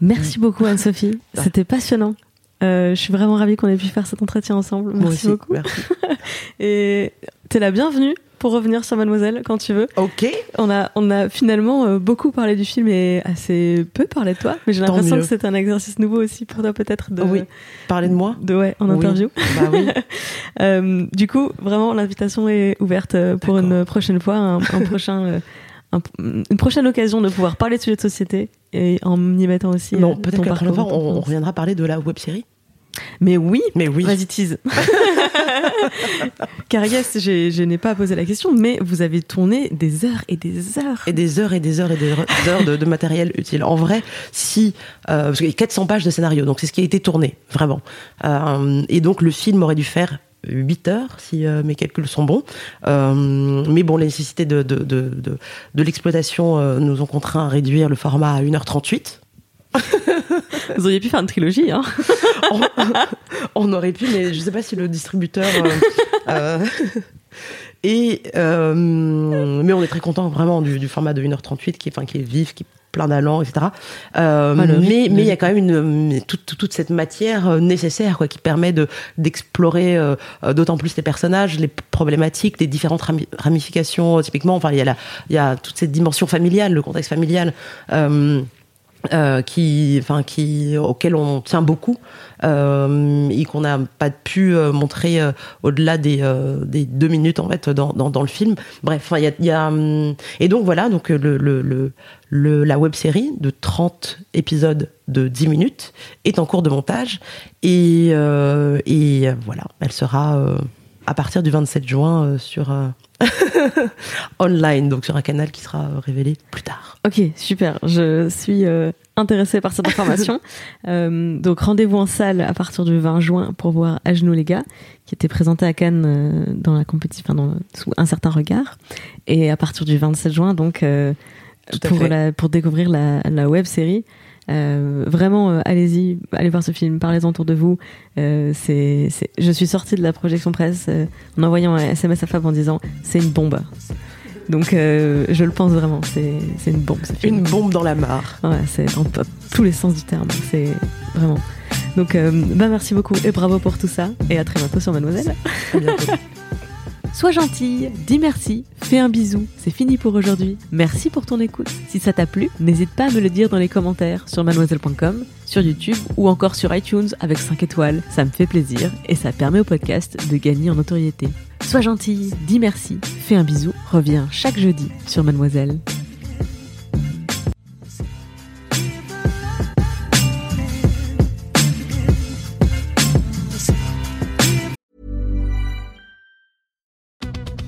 Merci beaucoup Anne-Sophie, Ah. c'était passionnant. Euh, je suis vraiment ravie qu'on ait pu faire cet entretien ensemble. Moi Merci aussi. beaucoup. Merci. Et t'es la bienvenue pour revenir sur Mademoiselle quand tu veux. Ok. On a, on a finalement euh, beaucoup parlé du film et assez peu parlé de toi, mais j'ai l'impression que c'est un exercice nouveau aussi pour toi peut-être de, Oui. Parlez de moi. de ouais, en Oui. interview. Bah oui. Euh, du coup, vraiment, l'invitation est ouverte pour une prochaine fois, un, un prochain, un- une prochaine occasion de pouvoir parler de sujets de société et en y mettant aussi. euh, Non, peut-être fois, parcours, ton on, on reviendra parler de la web série. Mais oui, Mais oui. Vas-y, tease. Car yes, je n'ai pas posé la question, mais vous avez tourné des heures et des heures. Et des heures et des heures et des heures de, de matériel utile. En vrai, si. Euh, parce qu'il y a 400 pages de scénario, donc c'est ce qui a été tourné, vraiment. Euh, et donc le film aurait dû faire 8 heures, si euh, mes calculs sont bons. Euh, mais bon, les nécessités de, de, de, de, de l'exploitation euh, nous ont contraints à réduire le format à 1h38. Vous auriez pu faire une trilogie, hein. on, on aurait pu, mais je sais pas si le distributeur. et mais on est très content vraiment du, du format de 1h38 qui est, enfin, qui est vif, qui est plein d'allant, etc. Euh, rythme, mais il y a quand même une, toute, toute cette matière euh, nécessaire quoi, qui permet de d'explorer euh, d'autant plus les personnages, les problématiques, les différentes rami- ramifications. Typiquement, enfin il y a la, il y a toute cette dimension familiale, le contexte familial. Euh, euh, qui, enfin, qui, auquel on tient beaucoup euh, et qu'on n'a pas pu euh, montrer euh, au-delà des, euh, des deux minutes en fait dans, dans, dans le film. Bref, il y a, y a, hum, et donc voilà, donc le, le, le, le- la web série de 30 épisodes de 10 minutes est en cours de montage et, euh, et voilà, elle sera à partir du 27 juin euh, sur euh, online, donc sur un canal qui sera euh, révélé plus tard. Ok, super. Je suis intéressée par cette information. Euh, donc rendez-vous en salle à partir du 20 juin pour voir À genoux les gars, qui était présenté à Cannes euh, dans la compétition, enfin, sous un certain regard. Et à partir du 27 juin, donc euh, la, pour découvrir la, la web série. Euh, vraiment, euh, allez-y, allez voir ce film, parlez-en autour de vous. Euh, c'est, c'est- je suis sortie de la projection presse euh, en envoyant un SMS à Fab en disant c'est une bombe. Donc euh, je le pense vraiment, c'est, c'est une bombe. Ce film. Une bombe dans la mare. Ouais, c'est dans tous les sens du terme. C'est vraiment. Donc, euh, bah merci beaucoup et bravo pour tout ça. Et à très bientôt sur Mademoiselle. À bientôt. Sois gentille, dis merci, fais un bisou. C'est fini pour aujourd'hui. Merci pour ton écoute. Si ça t'a plu, n'hésite pas à me le dire dans les commentaires sur mademoiselle.com, sur YouTube ou encore sur iTunes avec 5 étoiles. Ça me fait plaisir et ça permet au podcast de gagner en notoriété. Sois gentille, dis merci, fais un bisou. Reviens chaque jeudi sur Mademoiselle.